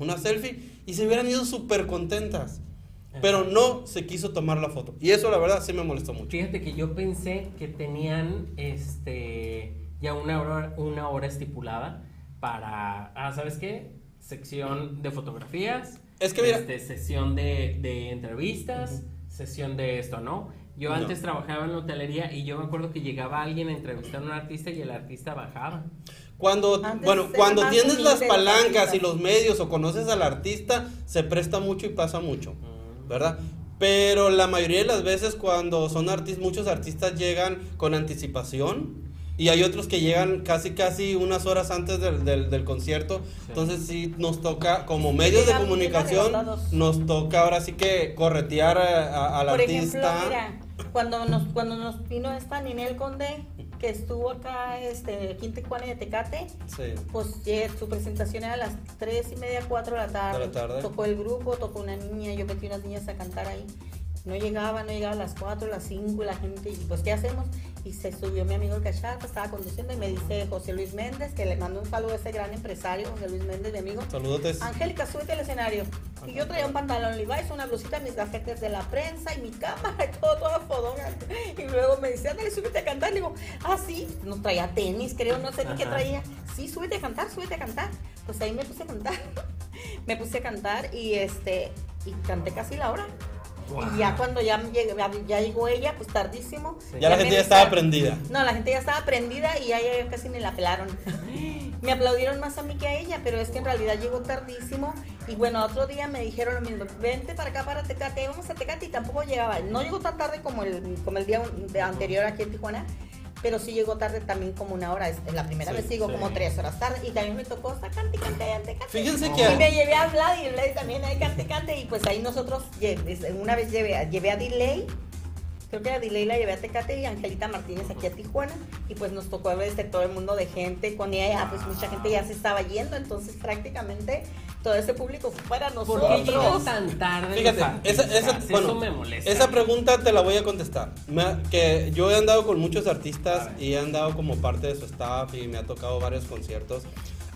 una selfie y se hubieran ido súper contentas. Pero no se quiso tomar la foto. Y eso la verdad sí me molestó mucho. Fíjate que yo pensé que tenían este ya una hora, una hora estipulada para, ah, ¿sabes qué? Sección de fotografías. Es que mira- este, sesión de, de entrevistas, sesión de esto, ¿no? Yo No. antes trabajaba en la hotelería y yo me acuerdo que llegaba alguien a entrevistar a un artista y el artista bajaba. Cuando, Antes bueno, cuando tienes las palancas y los medios o conoces al artista, se presta mucho y pasa mucho, ¿verdad? Pero la mayoría de las veces cuando son artistas, muchos artistas llegan con anticipación y hay otros que llegan casi casi unas horas antes del, del- del concierto. Entonces sí nos toca, como medios de comunicación, nos toca ahora sí que corretear al Por artista. ejemplo, mira, cuando nos, cuando nos vino esta Ninel Conde, que estuvo acá, este, aquí en Tijuana y de Tecate, Sí. pues eh, su presentación era a las 3 y media, 4 de la tarde. De la tarde. Tocó el grupo, tocó una niña, yo metí unas niñas a cantar ahí. No llegaba, no llegaba a las 4, las 5 y la gente, y pues ¿qué hacemos? Y se subió mi amigo el Cachata, estaba conduciendo y me dice José Luis Méndez, que le mando un saludo a ese gran empresario, José Luis Méndez, mi amigo. Saludotes. Angélica, súbete al escenario. Y yo traía un pantalón Levi's, una blusita, mis gafetes de la prensa y mi cámara y todo, todo fodón. Y luego me dice, ándale, súbete a cantar. Le digo, ah, sí, no traía tenis, creo, no sé ni qué traía. Sí, súbete a cantar, súbete a cantar. Pues ahí me puse a cantar. me puse a cantar y este, y canté casi la hora. Y ya cuando ya, llegué- ya llegó ella, pues tardísimo. Ya la me gente ya estaba prendida. no, la gente ya estaba prendida y ya, ya casi ni la pelaron. me aplaudieron más a mí que a ella, pero es que en realidad llegó tardísimo. Y bueno, otro día me dijeron lo mismo, vente para acá, para Tecate, vamos a Tecate y tampoco llegaba. No llegó tan tarde como el, como el día anterior aquí en Tijuana, pero sí llegó tarde también como una hora. Es- La primera Sí, vez llegó sí. como tres horas tarde y también me tocó estar cante, cante. Fíjense que... Y me llevé a Vlad y Vlad también ahí cante, cante. Y pues ahí nosotros, una vez llevé, llevé a Delay, creo que a Delay la llevé a Tecate y a Angelita Martínez aquí a Tijuana. Y pues nos tocó ver este, todo el mundo de gente. Con ella, ya, pues mucha gente ya se estaba yendo. Entonces prácticamente todo ese público fue para ¿Por nosotros. qué llegan tan tarde? Fíjate, esa, esa, bueno, eso me molesta. esa pregunta te la voy a contestar. Me que yo he andado con muchos artistas y he andado como parte de su staff y me ha tocado varios conciertos.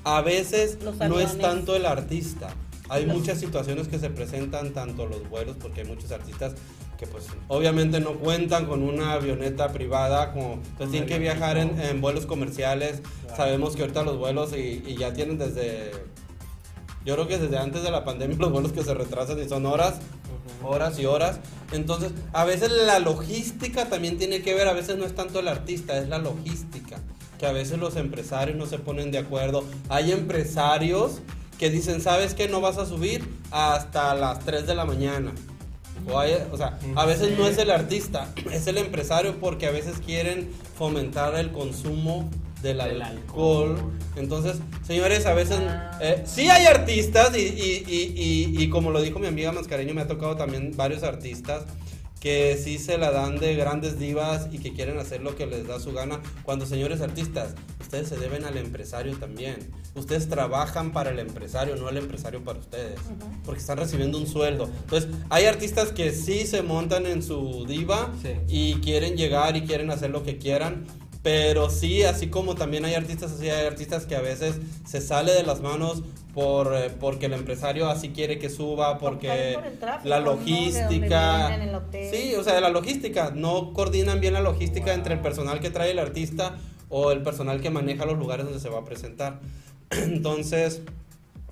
A veces no es tanto el artista. Hay muchas situaciones que se presentan, tanto los vuelos, porque hay muchos artistas que pues obviamente no cuentan con una avioneta privada, como pues tienen que viajar en, en vuelos comerciales. Sabemos que ahorita los vuelos y, y ya tienen desde, yo creo que desde antes de la pandemia los vuelos que se retrasan y son horas, horas y horas. Entonces, a veces la logística también tiene que ver, a veces no es tanto el artista, es la logística. Que a veces los empresarios no se ponen de acuerdo. Hay empresarios que dicen, ¿sabes qué? No vas a subir hasta las 3 de la mañana. O, hay- o sea, a veces no es el artista, es el empresario porque a veces quieren fomentar el consumo del alcohol. alcohol. Entonces, señores, a veces Ah. eh, sí hay artistas y- y- y como lo dijo mi amiga Mascareño, me ha tocado también varios artistas que sí se la dan de grandes divas y que quieren hacer lo que les da su gana. Cuando, señores artistas, ustedes se deben al empresario también. Ustedes trabajan para el empresario, no el empresario para ustedes. Porque están recibiendo un sueldo. Entonces, hay artistas que sí se montan en su diva Sí. y quieren llegar y quieren hacer lo que quieran. Pero sí, así como también hay artistas, así hay artistas que a veces se sale de las manos por eh, porque el empresario así quiere que suba, porque por tráfico, la ¿no? Logística. hotel. Sí, o sea, de la logística. No coordinan bien la logística entre el personal que trae el artista o el personal que maneja los lugares donde se va a presentar. Entonces,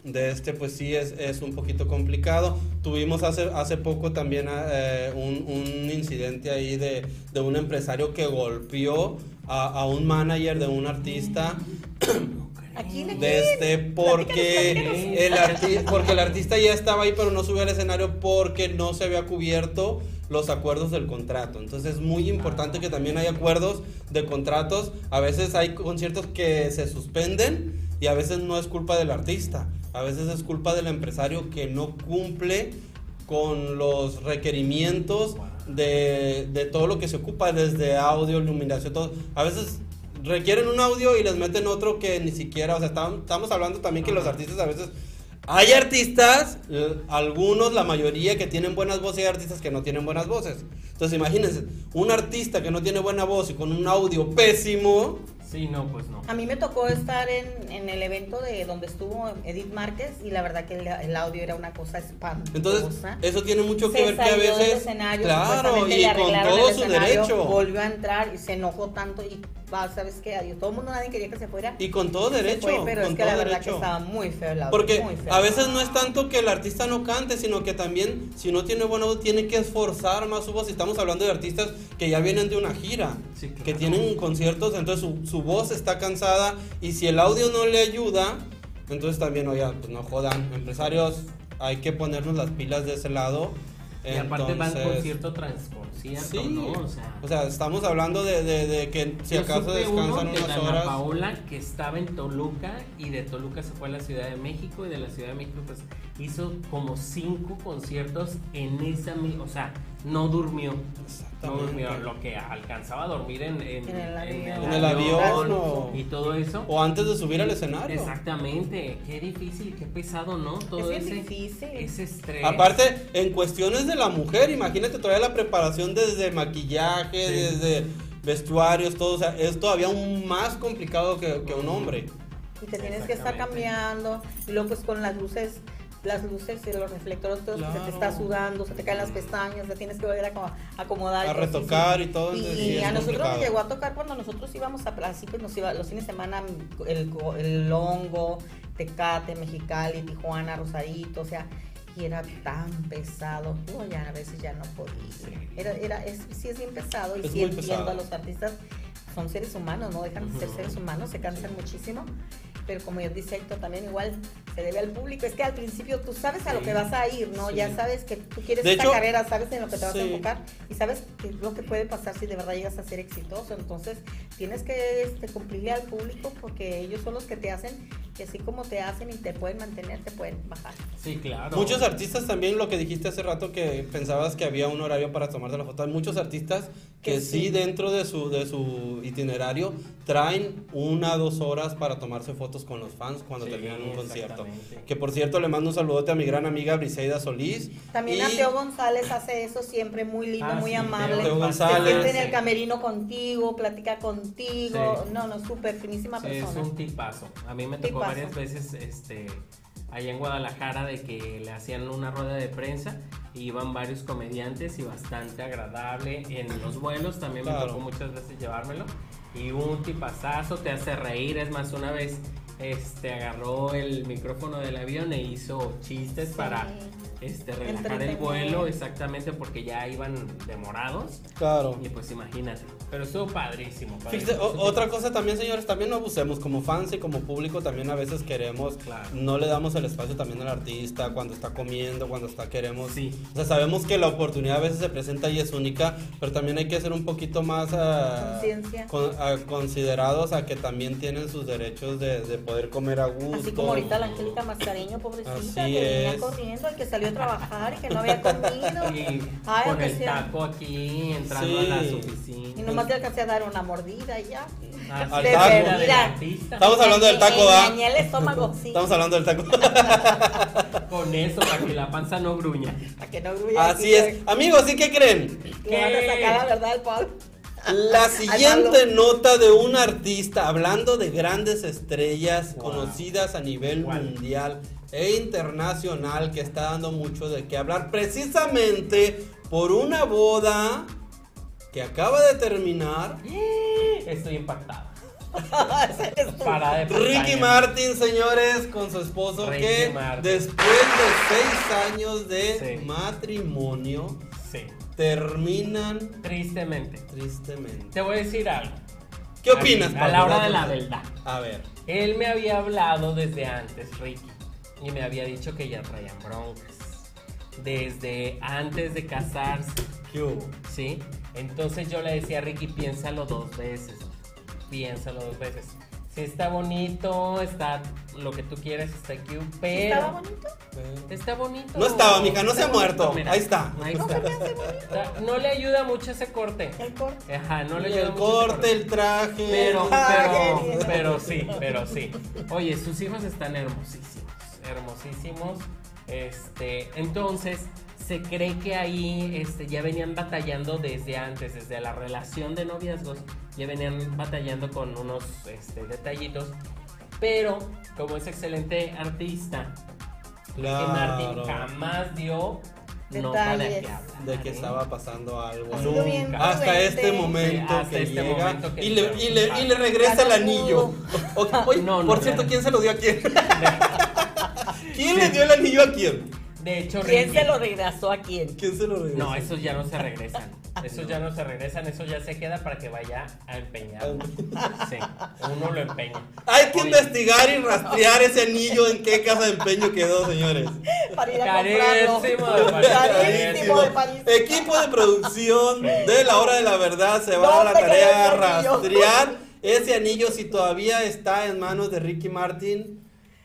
de este pues sí es, es un poquito complicado. Tuvimos hace, hace poco también eh, un, un incidente ahí de, de un empresario que golpeó a, a un manager de un artista. Aquí le De este, porque el, arti- porque el artista ya estaba ahí, pero no subió al escenario porque no se había cubierto los acuerdos del contrato. Entonces es muy importante que también hay acuerdos de contratos. A veces hay conciertos que se suspenden y a veces no es culpa del artista. A veces es culpa del empresario que no cumple con los requerimientos de, de todo lo que se ocupa, desde audio, iluminación, todo. A veces requieren un audio y les meten otro que ni siquiera, o sea, estamos, estamos hablando también que los artistas a veces... Hay artistas, algunos, la mayoría que tienen buenas voces y artistas que no tienen buenas voces. Entonces imagínense, un artista que no tiene buena voz y con un audio pésimo, Sí, no, pues no. A mí me tocó estar en, en el evento de donde estuvo Edith Márquez y la verdad que el, el audio era una cosa espantosa. entonces eso tiene mucho que se ver que a veces... escenario, claro, y le con todo el su derecho. Volvió a entrar y se enojó tanto y va, ¿sabes qué? Adiós. Todo el mundo, nadie quería que se fuera. Y con todo derecho. fue, pero con es que la verdad derecho. que estaba muy feo el audio. Porque muy feo. a veces no es tanto que el artista no cante, sino que también, si no tiene buena voz, tiene que esforzar más su voz. Estamos hablando de artistas que ya vienen de una gira, Sí, claro. que tienen conciertos, entonces su, su voz está cansada. Y si el audio no le ayuda, entonces también, oye, pues no jodan. Empresarios, hay que ponernos las pilas de ese lado. Y aparte van Entonces, con cierto transconcierto, Sí. ¿no? O sea, O sea, estamos hablando de, de- de que si acaso descansan de unas Dana horas. Paola que estaba en Toluca y de Toluca se fue a la Ciudad de México y de la Ciudad de México pues hizo como cinco conciertos en esa misma, o sea, no durmió. No durmió, Exactamente. lo que alcanzaba a dormir en, en, En el avión. En el avión, o- y todo eso. O antes de subir al escenario. Exactamente, qué difícil, qué pesado, ¿no? Todo bien ese, difícil. ese estrés. Aparte, en cuestiones de la mujer, imagínate todavía la preparación desde maquillaje, Sí. desde vestuarios, todo, o sea, es todavía aún más complicado que, que un hombre. Y te tienes que estar cambiando. Y luego pues con las luces, las luces y los reflectores, todo, se te está sudando, se te caen las pestañas, te tienes que volver a como- acomodar. A y retocar así. y todo, Y, es a nosotros complicado. nos llegó a tocar cuando nosotros íbamos a así pues nos iba los fines de semana el, el Longo, Tecate, Mexicali, Tijuana, Rosarito, o sea, y era tan pesado, yo ya a veces ya no podía. Era, era, es, sí es bien pesado y Es sí entiendo pesado. a los artistas, son seres humanos, no dejan de ser seres humanos, se cansan muchísimo, pero como yo dice Héctor, también igual se debe al público, es que al principio tú sabes a lo que vas a ir, ¿no? Sí. Ya sabes que tú quieres De esta hecho, carrera, sabes en lo que te vas a sí. enfocar y sabes qué es lo que puede pasar si de verdad llegas a ser exitoso, entonces tienes que este, cumplirle al público porque ellos son los que te hacen, que así como te hacen y te pueden mantener, te pueden bajar. Sí, claro. Muchos artistas también, lo que dijiste hace rato, que pensabas que había un horario para tomarte la foto. Hay muchos artistas que sí sí. dentro de su, de su itinerario traen una dos horas para tomarse fotos con los fans cuando Sí, terminan un concierto. Que por cierto le mando un saludote a mi gran amiga Briseida Solís. También Y- a Teo González hace eso siempre muy lindo, Ah, muy sí, amable. Teo Se González. siente en el camerino contigo, platica contigo. Sí. No, no, súper finísima Sí, persona. es un tipazo. A mí me tocó Tipazo. varias veces este allá en Guadalajara de que le hacían una rueda de prensa y iban varios comediantes y bastante agradable en los vuelos también me tocó muchas veces llevármelo y un tipazazo te hace reír es más una vez este agarró el micrófono del avión e hizo chistes Sí. para este, relajar el vuelo, exactamente, porque ya iban demorados. Claro. Y pues imagínate. Pero estuvo padrísimo. Fíjate, padrísimo. o- otra cosa también, señores, también no abusemos como fans y como público, también a veces queremos, Claro. no le damos el espacio también al artista cuando está comiendo, cuando está queremos. Sí. O sea, sabemos que la oportunidad a veces se presenta y es única, pero también hay que ser un poquito más ah, Conciencia. con- ah, considerados a que también tienen sus derechos de, de poder comer a gusto. Así como ahorita la Angélica Mascareño, pobrecita, Así que venía es. corriendo, el que salió a trabajar y que no había comido. Y Ay, con el sea- taco aquí, entrando Sí. a las Y oficinas. nomás le alcancé a dar una mordida y ya. Ah, Al de taco. verdad, del Mira. artista. Estamos hablando del taco, dañé el estómago, sí. Estamos hablando del taco. Con eso, para que la panza no gruña. Para que no gruya Así es. Amigos, ¿sí qué creen? que van a sacar la verdad al Pablo. La siguiente nota de un artista hablando de grandes estrellas Wow. conocidas a nivel mundial e internacional que está dando mucho de qué hablar precisamente por una boda que acaba de terminar. Estoy tú. Para Ricky. Martin, señores, con su esposo Ricky que Martin. después de seis años de Sí. matrimonio Sí, terminan tristemente. tristemente. Te voy a decir algo. ¿Qué opinas, A la hora de la verdad. A ver. Él me había hablado desde antes, Ricky, y me había dicho que ya traían broncas. Desde antes de casarse, ¿Qué hubo? ¿sí? Entonces yo le decía a Ricky, piénsalo dos veces. Piénsalo dos veces. Está bonito, está lo que tú quieres, está cute, pero... ¿Estaba bonito? Está bonito. No estaba, mija, no se ha muerto. mira. Ahí está. Ahí No está. se me hace bonito. Está- No le ayuda mucho ese corte. El corte. Ajá, no le ayuda el mucho ese corte, el traje. Pero, pero, pero sí, pero sí. Oye, sus hijos están hermosísimos, hermosísimos. Este, entonces, se cree que ahí este, ya venían batallando desde antes, desde la relación de noviazgos, ya venían batallando con unos este, detallitos. Pero, como es excelente artista, que Martin Claro. jamás dio nota de Detalles. hablar. De que ¿eh? estaba pasando algo. Nunca. Hasta este momento Sí, hasta que este llega momento que y, le, y, le, y le regresa el no anillo. O- oye, No, no, por no, cierto, no. ¿quién se lo dio a quién? ¿Quién le dio el anillo a quién? De hecho, ¿Quién se lo regresó a quién? ¿Quién se lo regresó? No, esos ya no se regresan. Esos ya no se regresan, eso ya se queda para que vaya a empeñar. Sí, uno lo empeña. Hay que Oye, investigar y rastrear ese anillo en qué casa de empeño quedó, señores. Para ir a Carísimo comprarlo. de París. Carísimo de París. Equipo de producción de la hora de la verdad se va a dar la ¿Dónde tarea a rastrear ese anillo si todavía está en manos de Ricky Martin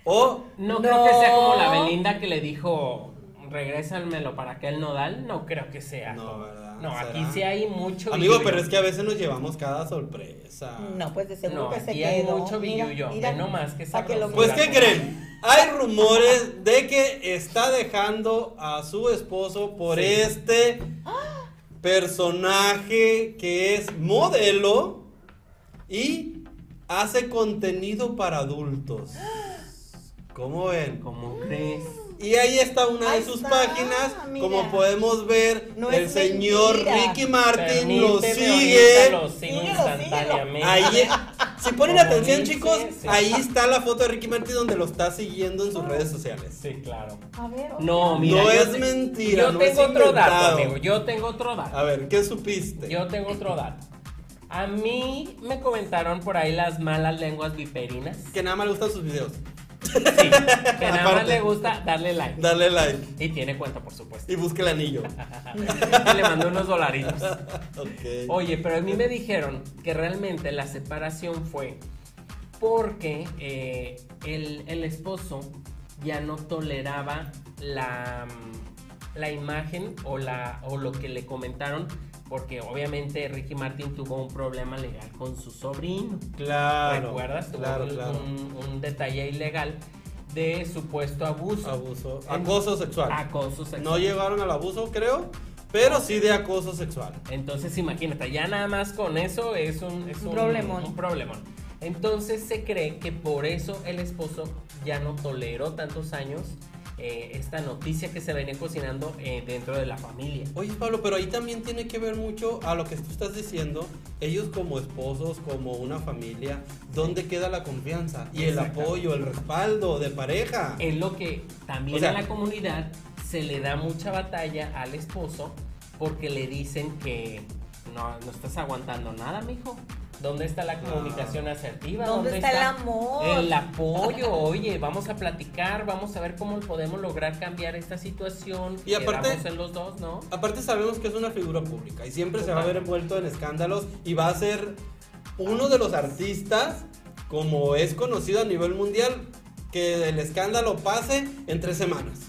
o No, No. creo que sea como la Belinda que le dijo, regrésanmelo para aquel nodal. No creo que sea. No, ¿verdad? No, ¿Será? aquí sí hay mucho Amigo, pero es que a veces nos llevamos cada sorpresa. No, pues de seguro No, que se aquí hay quedó. mucho Mira, billullo, mira, ve nomás que que lo. Pues. ¿qué creen? Hay rumores de que está dejando a su esposo por Sí. este personaje que es modelo y hace contenido para adultos. ¿Cómo ven? ¿Cómo crees? Y ahí está una de Ahí sus está, páginas. mira. Como podemos ver, No el señor mentira. Ricky Martin lo Permíteme, sigue. ahorita Lo sigo Síguelo, instantáneamente. Ahí, si ponen Como atención, dice, chicos, sí. ahí está la foto de Ricky Martin donde lo está siguiendo en sus redes sociales. Sí, claro. A ver. No, mira. No es te- mentira, Yo no tengo es otro dato, amigo. Yo tengo otro dato. A ver, ¿qué supiste? Yo tengo otro dato. A mí me comentaron por ahí las malas lenguas viperinas. Que nada más le gustan sus videos. Sí, que nada más le gusta darle like. Dale like Y tiene cuenta, por supuesto. y busque el anillo. Y le mandó unos dolaritos. ok. Oye, pero a mí me dijeron que realmente la separación fue porque eh, el, el esposo ya no toleraba la, mm, la imagen o, la, o lo que le comentaron, porque obviamente Ricky Martin tuvo un problema legal con su sobrino. Claro. ¿Recuerdas? Tuvo Claro, un, claro. un- un detalle ilegal de supuesto abuso. Abuso. En- Acoso sexual. Acoso sexual. No llegaron al abuso, creo, pero sí de acoso sexual. Entonces imagínate, ya nada más con eso es un, es Un un, problemón. un problemón. Entonces se cree que por eso el esposo ya no toleró tantos años eh, esta noticia que se venía cocinando eh, dentro de la familia. Oye, Pablo, pero ahí también tiene que ver mucho a lo que tú estás diciendo. Ellos como esposos, como una familia, ¿dónde queda la confianza? Y el apoyo, el respaldo de pareja. Es lo que también O sea- en la comunidad se le da mucha batalla al esposo porque le dicen que no, no estás aguantando nada, mijo. ¿Dónde está la comunicación asertiva? ¿Dónde está el amor? El apoyo. Oye, vamos a platicar, vamos a ver cómo podemos lograr cambiar esta situación. Y aparte- en los dos, ¿no? Aparte sabemos que es una figura pública y siempre se va a ver envuelto en escándalos y va a ser uno de los artistas, como es conocido a nivel mundial, que el escándalo pase en tres semanas.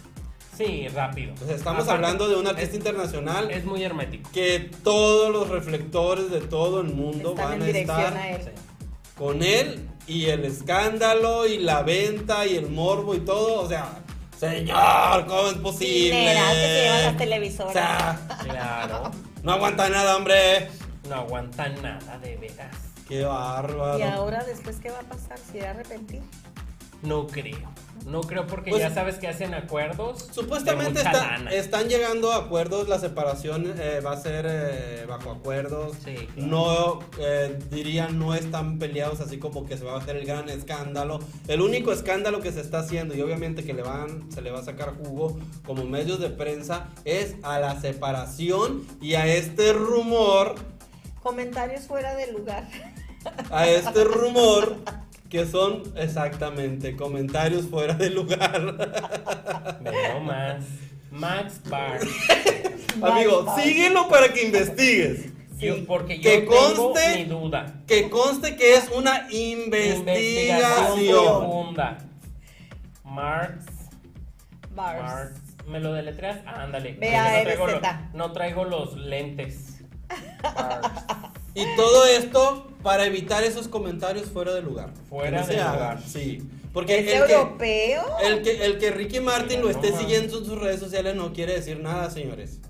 Sí, rápido. O sea, estamos Aparte, hablando de un artista es- internacional Es muy hermético. que todos los reflectores de todo el mundo Están van en a dirección estar a él. Con él y el escándalo y la venta y el morbo y todo. O sea, señor, ¿cómo es posible? Que se llevan las O televisoras. sea, Claro. no aguanta nada, hombre. No aguantan nada, de veras. Qué bárbaro. y ahora después qué va a pasar? ¿Se irá a arrepentir? No creo. No creo porque Pues- ya sabes que hacen acuerdos. Supuestamente está- están llegando a acuerdos, la separación eh, va a ser eh, bajo acuerdos. Sí, claro. No, eh, dirían, no están peleados así como que se va a hacer el gran escándalo. El único escándalo que se está haciendo y obviamente que le van, se le va a sacar jugo como medios de prensa es a la separación y a este rumor, Comentarios fuera de lugar. a este rumor que son exactamente comentarios fuera de lugar. Ve nomás. Max Bar. Amigo, síguelo para que investigues. Sí. porque yo Que tengo conste- mi duda. Que conste que es una investigación. profunda. Marx. Bars. Marx. ¿Me lo deletreas? Ah, ándale. B Porque A no traigo, lo- Z. no traigo los lentes. Marx. Y todo esto para evitar esos comentarios fuera de lugar. Fuera Que no de hagan, lugar. Sí. Porque ¿Es el que, europeo? el, que, el que Ricky Martin lo esté siguiendo en sus redes sociales no quiere decir nada, señores.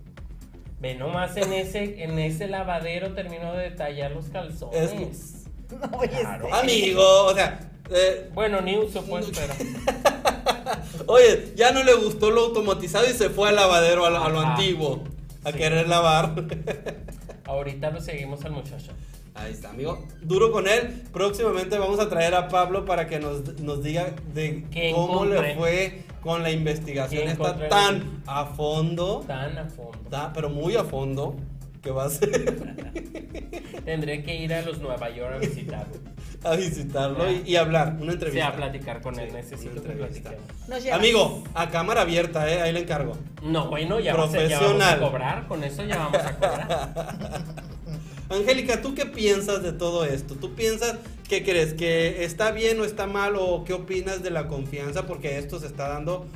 Ve nomás en ese, en ese lavadero terminó de detallar los calzones. Es- No, oye, Claro. este- Amigo, o sea, eh, Bueno, ni uso pues, pero. oye, ya no le gustó lo automatizado y se fue al lavadero, a lo, a lo Ajá. antiguo, a Sí. querer lavar. Ahorita lo seguimos al muchacho. Ahí está, amigo. Duro con él. Próximamente vamos a traer a Pablo para que nos, nos diga de ¿Qué cómo le encontré? fue con la investigación. ¿Qué Está encontré? tan a fondo, Tan a fondo. está, pero muy a fondo, que va a ser Tendré que ir a los Nueva York a visitarlo. a visitarlo y, y hablar, una Sí, entrevista. a platicar con él. Sí, Necesito entrevista. Amigo, a cámara abierta, eh, ahí le encargo. No, bueno, ya, va a ser- ya vamos a Profesional. cobrar. Con eso ya vamos a cobrar. Angélica, ¿tú qué piensas de todo esto? ¿Tú piensas, qué crees, que está bien o está mal o qué opinas de la confianza? Porque esto se está dando,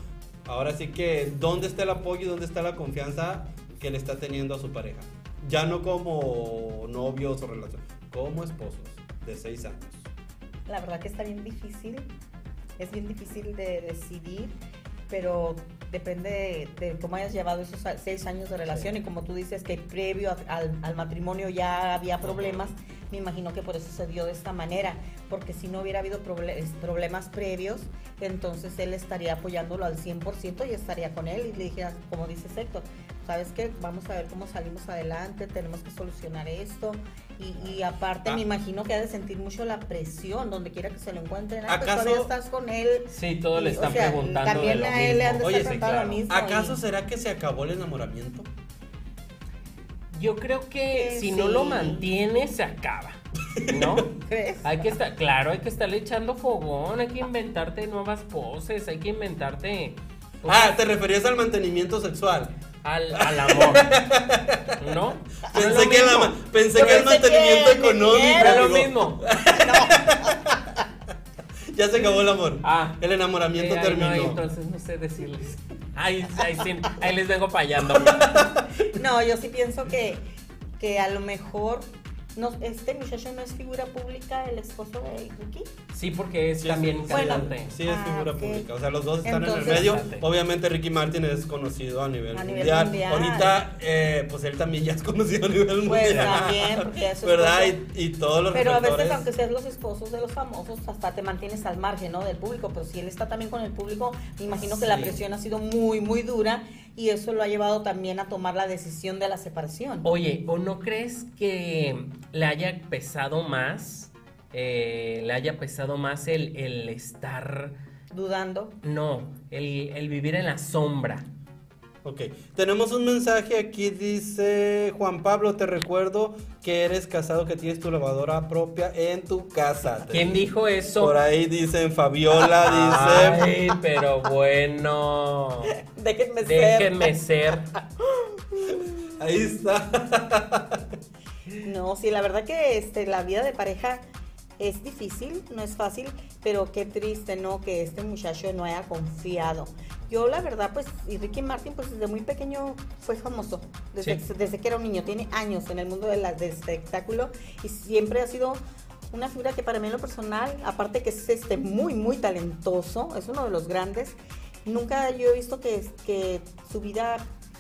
ahora sí que, ¿dónde está el apoyo y dónde está la confianza que le está teniendo a su pareja? Ya no como novios o relación, como esposos de seis años. La verdad que está bien difícil. Es bien difícil de decidir, pero depende de, de cómo hayas llevado esos seis años de relación. Y como tú dices que previo a- al, al matrimonio ya había problemas, me imagino que por eso se dio de esta manera. Porque si no hubiera habido proble- problemas previos, entonces él estaría apoyándolo al 100% y estaría con él. Y le dijera, como dice Héctor, ¿sabes qué? Vamos a ver cómo salimos adelante, tenemos que solucionar esto. Y, y aparte, Ah. me imagino que ha de sentir mucho la presión donde quiera que se lo encuentren. Ah, pues ¿Acaso- todavía estás con él. Sí, todo le Y, o están sea, preguntando. también de lo a él le han de estar Oye, sí, lo mismo. ¿Acaso y- será que se acabó el enamoramiento? Yo creo que Eh, si no lo sí. mantienes, se acaba. ¿No? ¿Crees? Hay que estar, claro, hay que estarle echando fogón, hay que inventarte nuevas poses, hay que inventarte pues, Ah, te referías al mantenimiento sexual. Al, al amor. ¿No? No Pensé que, la pensé que el que mantenimiento económico. Era lo mismo. Ya se acabó el amor. Ah. el enamoramiento Eh, ay, no, terminó. entonces no sé decirles. Ahí, ahí, sí, ahí les vengo fallando. No, yo sí pienso que, que a lo mejor no, este muchacho no es figura pública, el esposo de Ricky. Sí, porque es Sí, también sí, cantante. Sí, es Ah, figura pública. O sea, los dos están Entonces- en el medio. Obviamente, Ricky Martin es conocido a nivel, A nivel mundial. mundial. Ahorita, eh, pues él también ya es conocido a nivel Pues mundial. también, porque es su ¿Verdad? Y, y todos los Pero a veces, aunque seas los esposos de los famosos, hasta te mantienes al margen, ¿no? Del público. Pero si él está también con el público, me imagino que la presión ha sido muy, muy dura y eso lo ha llevado también a tomar la decisión de la separación. Oye, ¿o no crees que le haya pesado más? eh, le haya pesado más el, el estar. Dudando. No, el, el vivir en la sombra. Ok, tenemos un mensaje aquí, dice Juan Pablo, te recuerdo que eres casado, que tienes tu lavadora propia en tu casa. ¿Quién dijo eso? Por ahí dicen Fabiola, dice... Ay, pero bueno. Déjenme ser. Déjenme ser. Ahí está. No, sí, la verdad que este, la vida de pareja es difícil, no es fácil, pero qué triste, ¿no? Que este muchacho no haya confiado. Yo la verdad, pues, y Ricky Martin, pues desde muy pequeño fue famoso, desde, Sí. desde que era un niño, tiene años en el mundo de del espectáculo y siempre ha sido una figura que para mí en lo personal, aparte que es este muy, muy talentoso, es uno de los grandes, nunca yo he visto que, que su vida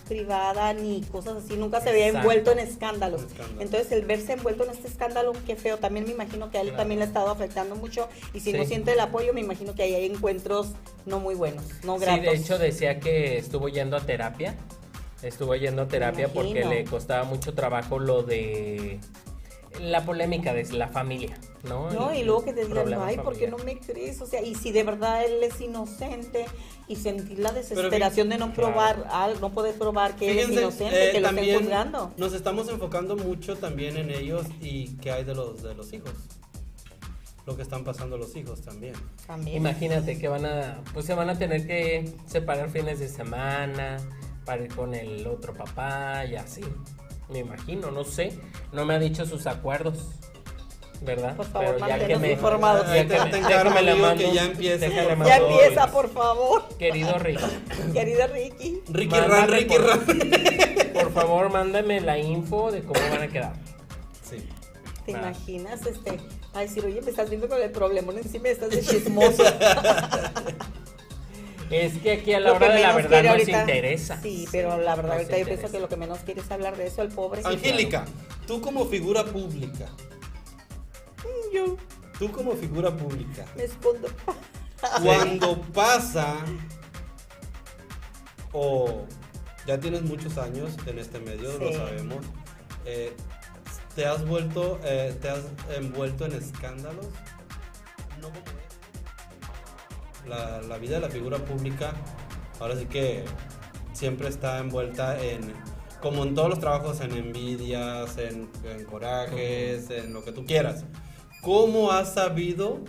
privada ni cosas así, nunca se había envuelto en escándalos. Escándalo. Entonces el verse envuelto en este escándalo, qué feo, también me imagino que a él Claro. también le ha estado afectando mucho y si no Sí. siente el apoyo, me imagino que ahí hay encuentros no muy buenos, no Sí, gratos. de hecho decía que estuvo yendo a terapia. Estuvo yendo a terapia porque le costaba mucho trabajo lo de la polémica de la familia, ¿no? No, y luego que te digan, ay, ¿por qué no me crees? O sea, y si de verdad él es inocente y sentir la Pero desesperación de no claro. probar, al- no poder probar que él es Fíjense, inocente, eh, que lo estén juzgando. Nos estamos enfocando mucho también en ellos y qué hay de los de los hijos. Lo que están pasando los hijos también. También. Imagínate que van a, pues se van a tener que separar fines de semana para ir con el otro papá y así. Me imagino, no sé. No me ha dicho sus acuerdos, ¿verdad? Por favor, Pero ya que me, informados. ya que te- me- déjame la mando, que ya déjale mando Ya empieza, por favor, Querido Rick, querida Ricky. Ricky Mándame Ran, Ricky por- Ran. por favor, mándame la info de cómo van a quedar. Sí. ¿Te imaginas? Este, a decir, oye, me estás viendo con el problemón encima, estás de chismoso. Es que aquí a la Lo hora de la verdad nos ahorita- interesa. Sí, pero la verdad, Nos ahorita yo pienso que lo que menos quiere es hablar de eso, el pobre. Angélica, tú como figura pública, Yo tú como figura pública, me escondo. cuando pasa o ya tienes muchos años en este medio, lo sabemos, eh, ¿te has vuelto, eh, te has envuelto en escándalos? No como la, la vida de la figura pública, ahora sí que siempre está envuelta en, como en todos los trabajos, en envidias, en, en corajes, en lo que tú quieras. ¿Cómo has sabido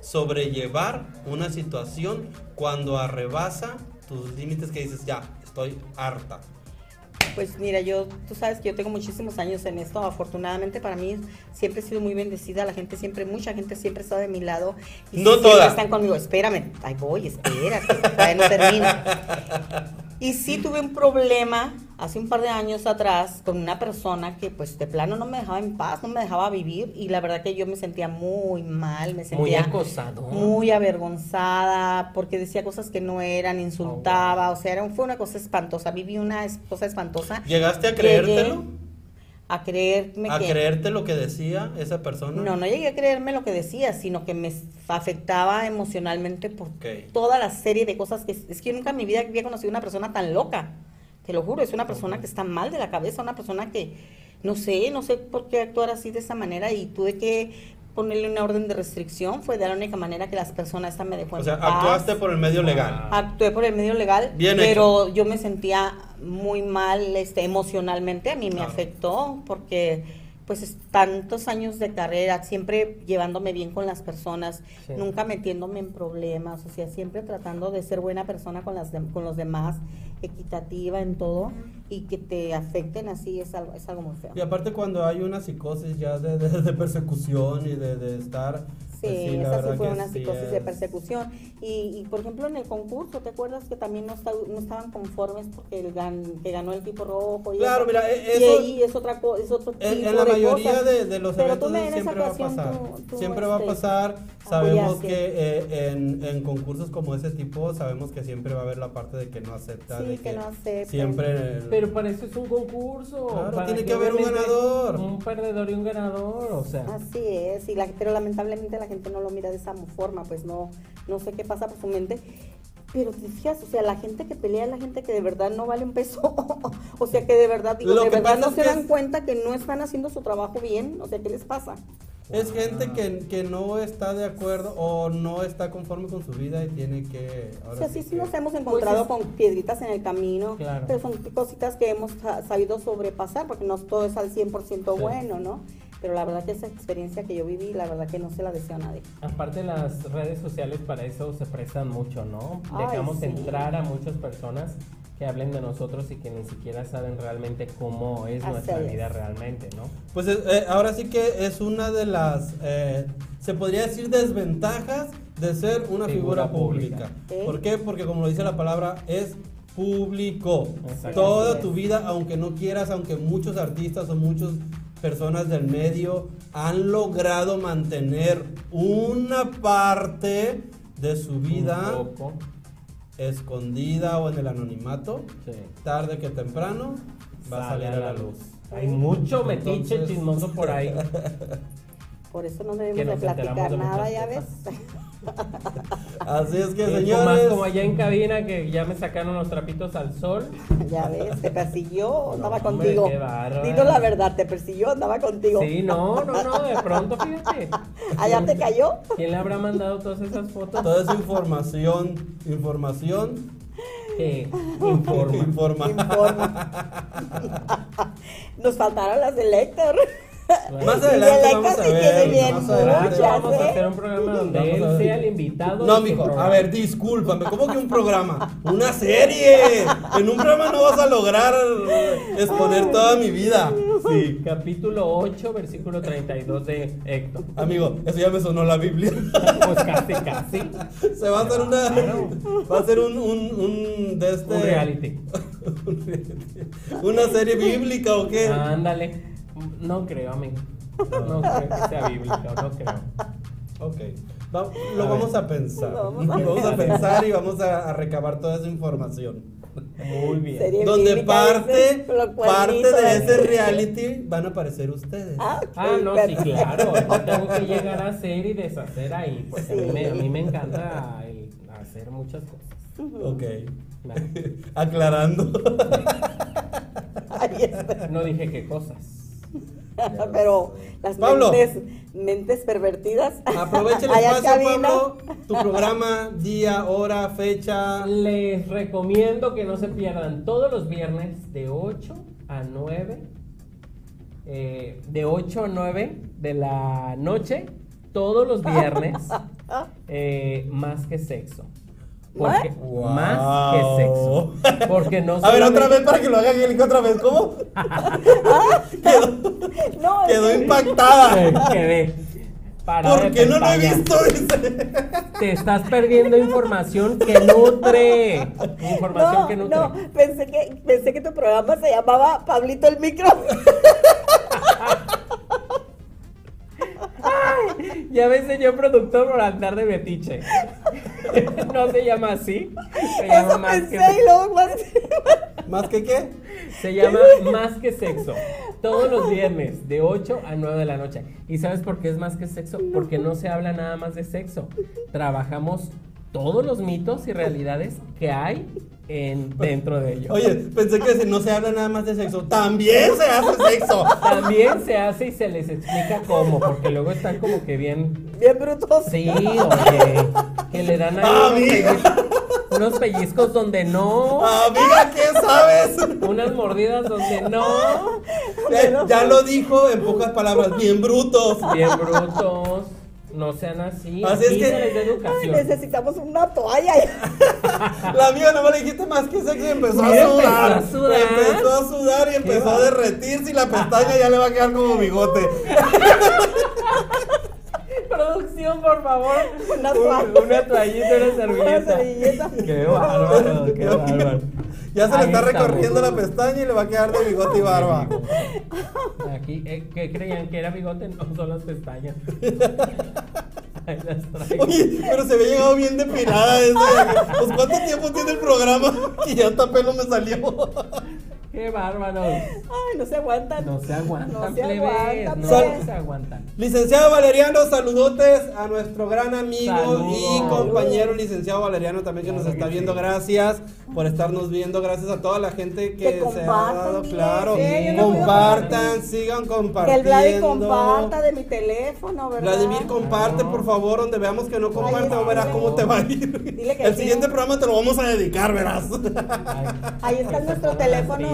sobrellevar una situación cuando arrebasa tus límites que dices, ya, estoy harta? Pues mira, yo, tú sabes que yo tengo muchísimos años en esto. Afortunadamente para mí siempre he sido muy bendecida. La gente siempre, mucha gente siempre está de mi lado. Y No siempre toda. están conmigo. Espérame, ahí voy, espérate, todavía no termino. Y sí tuve un problema hace un par de años atrás con una persona que pues de plano no me dejaba en paz, no me dejaba vivir y la verdad que yo me sentía muy mal, me Muy sentía acosado. muy avergonzada porque decía cosas que no eran, insultaba, o sea, era, fue una cosa espantosa, viví una cosa espantosa. ¿Llegaste a Llegué creértelo? A creerme ¿A que... creerte lo que decía esa persona? No, no llegué a creerme lo que decía, sino que me afectaba emocionalmente por toda la serie de cosas que... Es que yo nunca en mi vida había conocido una persona tan loca. Te lo juro, es una persona que está mal de la cabeza, una persona que no sé, no sé por qué actuar así de esa manera y tuve que ponerle una orden de restricción. Fue de la única manera que las personas esta me dejó O en sea, paz. actuaste por el medio legal. Actué por el medio legal, Bien pero yo me sentía muy mal este, emocionalmente, a mí me afectó porque pues es tantos años de carrera, siempre llevándome bien con las personas, Sí. nunca metiéndome en problemas, o sea, siempre tratando de ser buena persona con, las dem- con los demás, equitativa en todo y que te afecten así es algo, es algo muy feo. Y aparte cuando hay una psicosis ya de, de- de persecución y de, de estar... Sí, pues la esa sí fue una sí psicosis de persecución. Y, y, por ejemplo, en el concurso, ¿te acuerdas que también no, esta- no estaban conformes porque el gan- que ganó el tipo rojo? Y Claro, eso? mira, e- Y eso- ahí es, otra co- es otro tipo En, en la de mayoría cosas. de, de los Pero eventos tú me- eso en esa siempre va a pasar. tú- tú, siempre va a este, pasar. Sabemos apoyaste. que eh, en, en concursos como ese tipo, sabemos que siempre va a haber la parte de que no acepta. Sí, de que no aceptan. Siempre... Pero para eso es un concurso. Claro, para tiene que haber un ganador. Un perdedor y un ganador, o sea. Así es, y la, pero lamentablemente la gente no lo mira de esa forma, pues no, no sé qué pasa por su mente. Pero te fijas, o sea, la gente que pelea es la gente que de verdad no vale un peso. o sea, que de verdad, digo, Lo de que verdad no es se dan es- cuenta que no están haciendo su trabajo bien. O sea, ¿qué les pasa? Es gente que, que no está de acuerdo o no está conforme con su vida y tiene que... O ahora sea, sí, sí sí que- nos hemos encontrado Pues con piedritas en el camino, Claro. pero son cositas que hemos sa- sabido sobrepasar, porque no todo es al 100% Sí. bueno, ¿no? Pero la verdad que esa experiencia que yo viví, la verdad que no se la deseo a nadie. Aparte las redes sociales para eso se prestan mucho, ¿no? Ay, Dejamos sí. entrar a muchas personas que hablen de nosotros y que ni siquiera saben realmente cómo es Así nuestra es. vida realmente, ¿no? Pues eh, eh, ahora sí que es una de las, eh, se podría decir, desventajas de ser una figura, Figura pública. pública. ¿Eh? ¿Por qué? Porque como lo dice la palabra, es público. Toda tu vida, aunque no quieras, aunque muchos artistas o muchas personas del medio han logrado mantener una parte de su vida escondida o en el anonimato, sí. tarde que temprano va a salir a la luz. Hay mucho metiche Entonces- chismoso por ahí. Por eso no debemos de platicar de nada, ya ves. Así es que, Eh, como más señores. como allá en cabina que ya me sacaron los trapitos al sol. ya ves, te persiguió, andaba No, hombre, contigo. qué. Dinos la verdad, te persiguió, andaba contigo. Sí, no, no, no, de pronto fíjate. Allá te cayó. ¿Quién le habrá mandado todas esas fotos? Toda esa información, información Que informa. informa. Informa. Nos faltaron las del Héctor. Más adelante el vamos a ver. tiene bien más Claro, adelante. muchas, vamos a ¿eh? hacer un programa donde Vamos a él ver. sea el invitado. No, su mijo, a ver, discúlpame, ¿cómo que un programa? Una serie. En un programa no vas a lograr exponer toda mi vida. Sí, capítulo 8, versículo 32 de Héctor. Amigo, eso ya me sonó la Biblia. Pues casi, casi. Se va a hacer una. Claro. Va a ser un, un, un de este. Un reality. Una serie bíblica o qué. Ándale. No creo, amigo. No creo que sea bíblico, no creo. Ok. Va- lo A vamos ver. a pensar. Vamos a Vamos a pensar y vamos a, a recabar toda esa información. Muy bien. Serie Donde parte, parte de ese reality van a aparecer ustedes. Ah, ok, Ah, no, sí, claro. Yo tengo que llegar a hacer y deshacer ahí. Porque a, mí me, a mí me encanta el hacer muchas cosas. Ok. Claro. Aclarando. No dije qué cosas. Pero las Pablo. mentes, mentes pervertidas. Aprovecha el espacio. Pablo. Tu programa, día, hora, fecha. Les recomiendo que no se pierdan todos los viernes de 8 a 9. eh, de 8 a 9 de la noche. Todos los viernes. eh, más que sexo. Porque, Wow. Más que sexo. Porque no A ver, otra vez para que lo haga Angélica, otra vez. ¿Cómo? quedó No, quedó impactada. Quedé. de Porque no lo he visto, dice. Te estás perdiendo información que nutre. Información No, que nutre. no, pensé que, pensé que tu programa se llamaba Pablito el Micro. Ya ves, señor productor, por andar de metiche. no se llama así. Se llama Eso más pensé que y luego más. ¿Más que qué? Se llama Más que Sexo. Todos los viernes, de 8 a 9 de la noche. ¿Y sabes por qué es más que sexo? Porque no se habla nada más de sexo. Trabajamos todos los mitos y realidades que hay en, dentro de ello. Oye, pensé que si no se habla nada más de sexo, también se hace sexo. También se hace y se les explica cómo, porque luego están como que bien. Bien brutos. Sí, oye, que le dan ahí Ah, unos, unos pellizcos donde no, Amiga, ¿qué sabes? unas mordidas donde no. Eh, ya lo dijo en pocas palabras, bien brutos. Bien brutos. No sean así. Así es que- Ay, necesitamos una toalla. La amiga no me le dijiste más que sexo y empezó a Empezó sudar. a sudar. Empezó a sudar y empezó a derretirse y la pestaña ya le va a quedar como bigote. Producción, por favor. Una Un- toalla. Una toallita, una servilleta. Qué bárbaro, qué bárbaro. Ya se le está estamos. recorriendo la pestaña y le va a quedar de bigote y barba. Aquí, eh, ¿qué creían que era bigote? No, son las pestañas. Ahí las traigo. Oye, pero se había llegado bien depilada esa. Pues cuánto tiempo tiene el programa y ya hasta pelo me salió. Qué bárbaros. Ay, no se aguantan. No se aguantan, No se aguantan, no plebes. se aguantan. Licenciado Valeriano, saludotes a nuestro gran amigo Saludos. y compañero licenciado Valeriano también que nos está que viendo. sí. Gracias por estarnos viendo. Gracias a toda la gente que, Que se ha compartan, dado. Claro, sí, compartan, sigan Que compartiendo. el Vladi comparta de mi teléfono, ¿verdad? Vladimir, comparte, por favor, donde veamos que no comparte, o verás cómo te va a ir. Dile que El sí. siguiente programa te lo vamos a dedicar, verás. Ahí está que nuestro teléfono,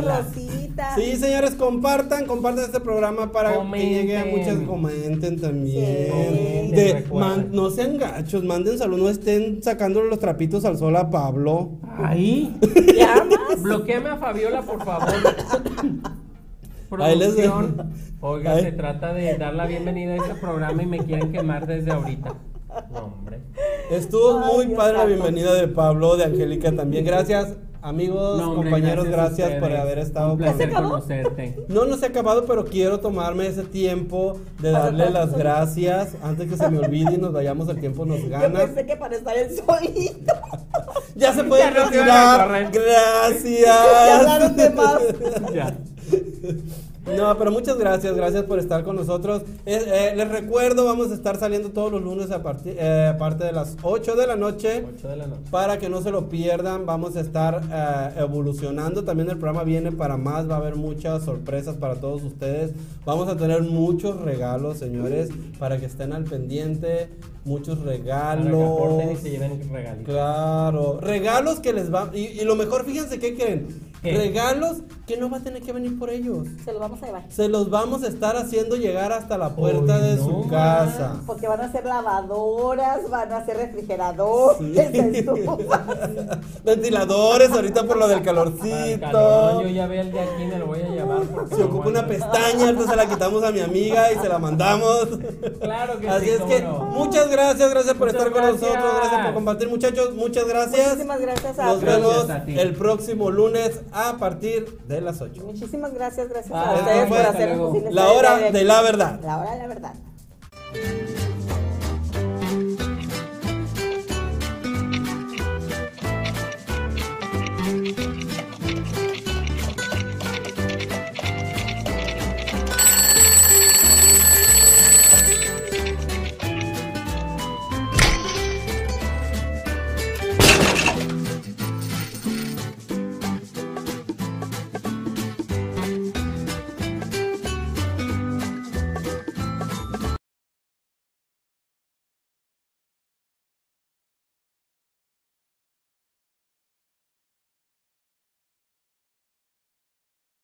Sí, señores, compartan, compartan este programa para Comenten. que llegue a muchas, comenten también. Sí. De- Recuerden. man- no sean gachos, manden salud, no estén sacándole los trapitos al sol a Pablo. Ahí. ¿Llamas? Bloqueame a Fabiola, por favor. Ahí les dejo. Producción. Oiga, Ahí. se trata de dar la bienvenida a este programa y me quieren quemar desde ahorita. No, hombre. Estuvo Ay, muy Dios padre la bienvenida de Pablo, de Angélica también. Gracias, amigos, No, hombre, compañeros, gracias, por haber estado Un con conocerte. No, no se ha acabado, pero quiero tomarme ese tiempo de darle las gracias antes que se me olvide y nos vayamos, el tiempo nos Yo gana. pensé que para estar el solito. Ya se puede Ya no te van a retirar. Gracias. Ya hablaron de más. Ya. No, pero muchas gracias, gracias por estar con nosotros. Eh, eh, les recuerdo, vamos a estar saliendo todos los lunes a partir eh, a parte de las 8 de la noche. 8 de la noche. Para que no se lo pierdan, vamos a estar eh, evolucionando. También el programa viene para más, va a haber muchas sorpresas para todos ustedes. Vamos a tener muchos regalos, señores, para que estén al pendiente. Muchos Para que regalos. y se lleven regalitos. Claro, regalos que les va. Y, y lo mejor, fíjense, ¿qué creen? ¿Qué? Regalos que no va a tener que venir por ellos. Se lo vamos a llevar. Se los vamos a estar haciendo llegar hasta la puerta de no. su casa. Porque van a ser lavadoras, van a ser refrigeradores, Sí. Ventiladores, ahorita por lo del calorcito. yo ya veo el de aquí, me lo voy a llevar. no ocupa una pestaña, entonces se la quitamos a mi amiga y se la mandamos. Claro que Así sí, es cómo que no. muchas gracias, gracias por Muchas estar con nosotros, gracias por compartir muchachos, muchas gracias. Muchísimas gracias a Nos Gracias vemos a el próximo lunes a partir de las 8. Muchísimas gracias, gracias Bye. a ustedes por Hasta hacer luego. posible La hora de la verdad. La hora de la verdad.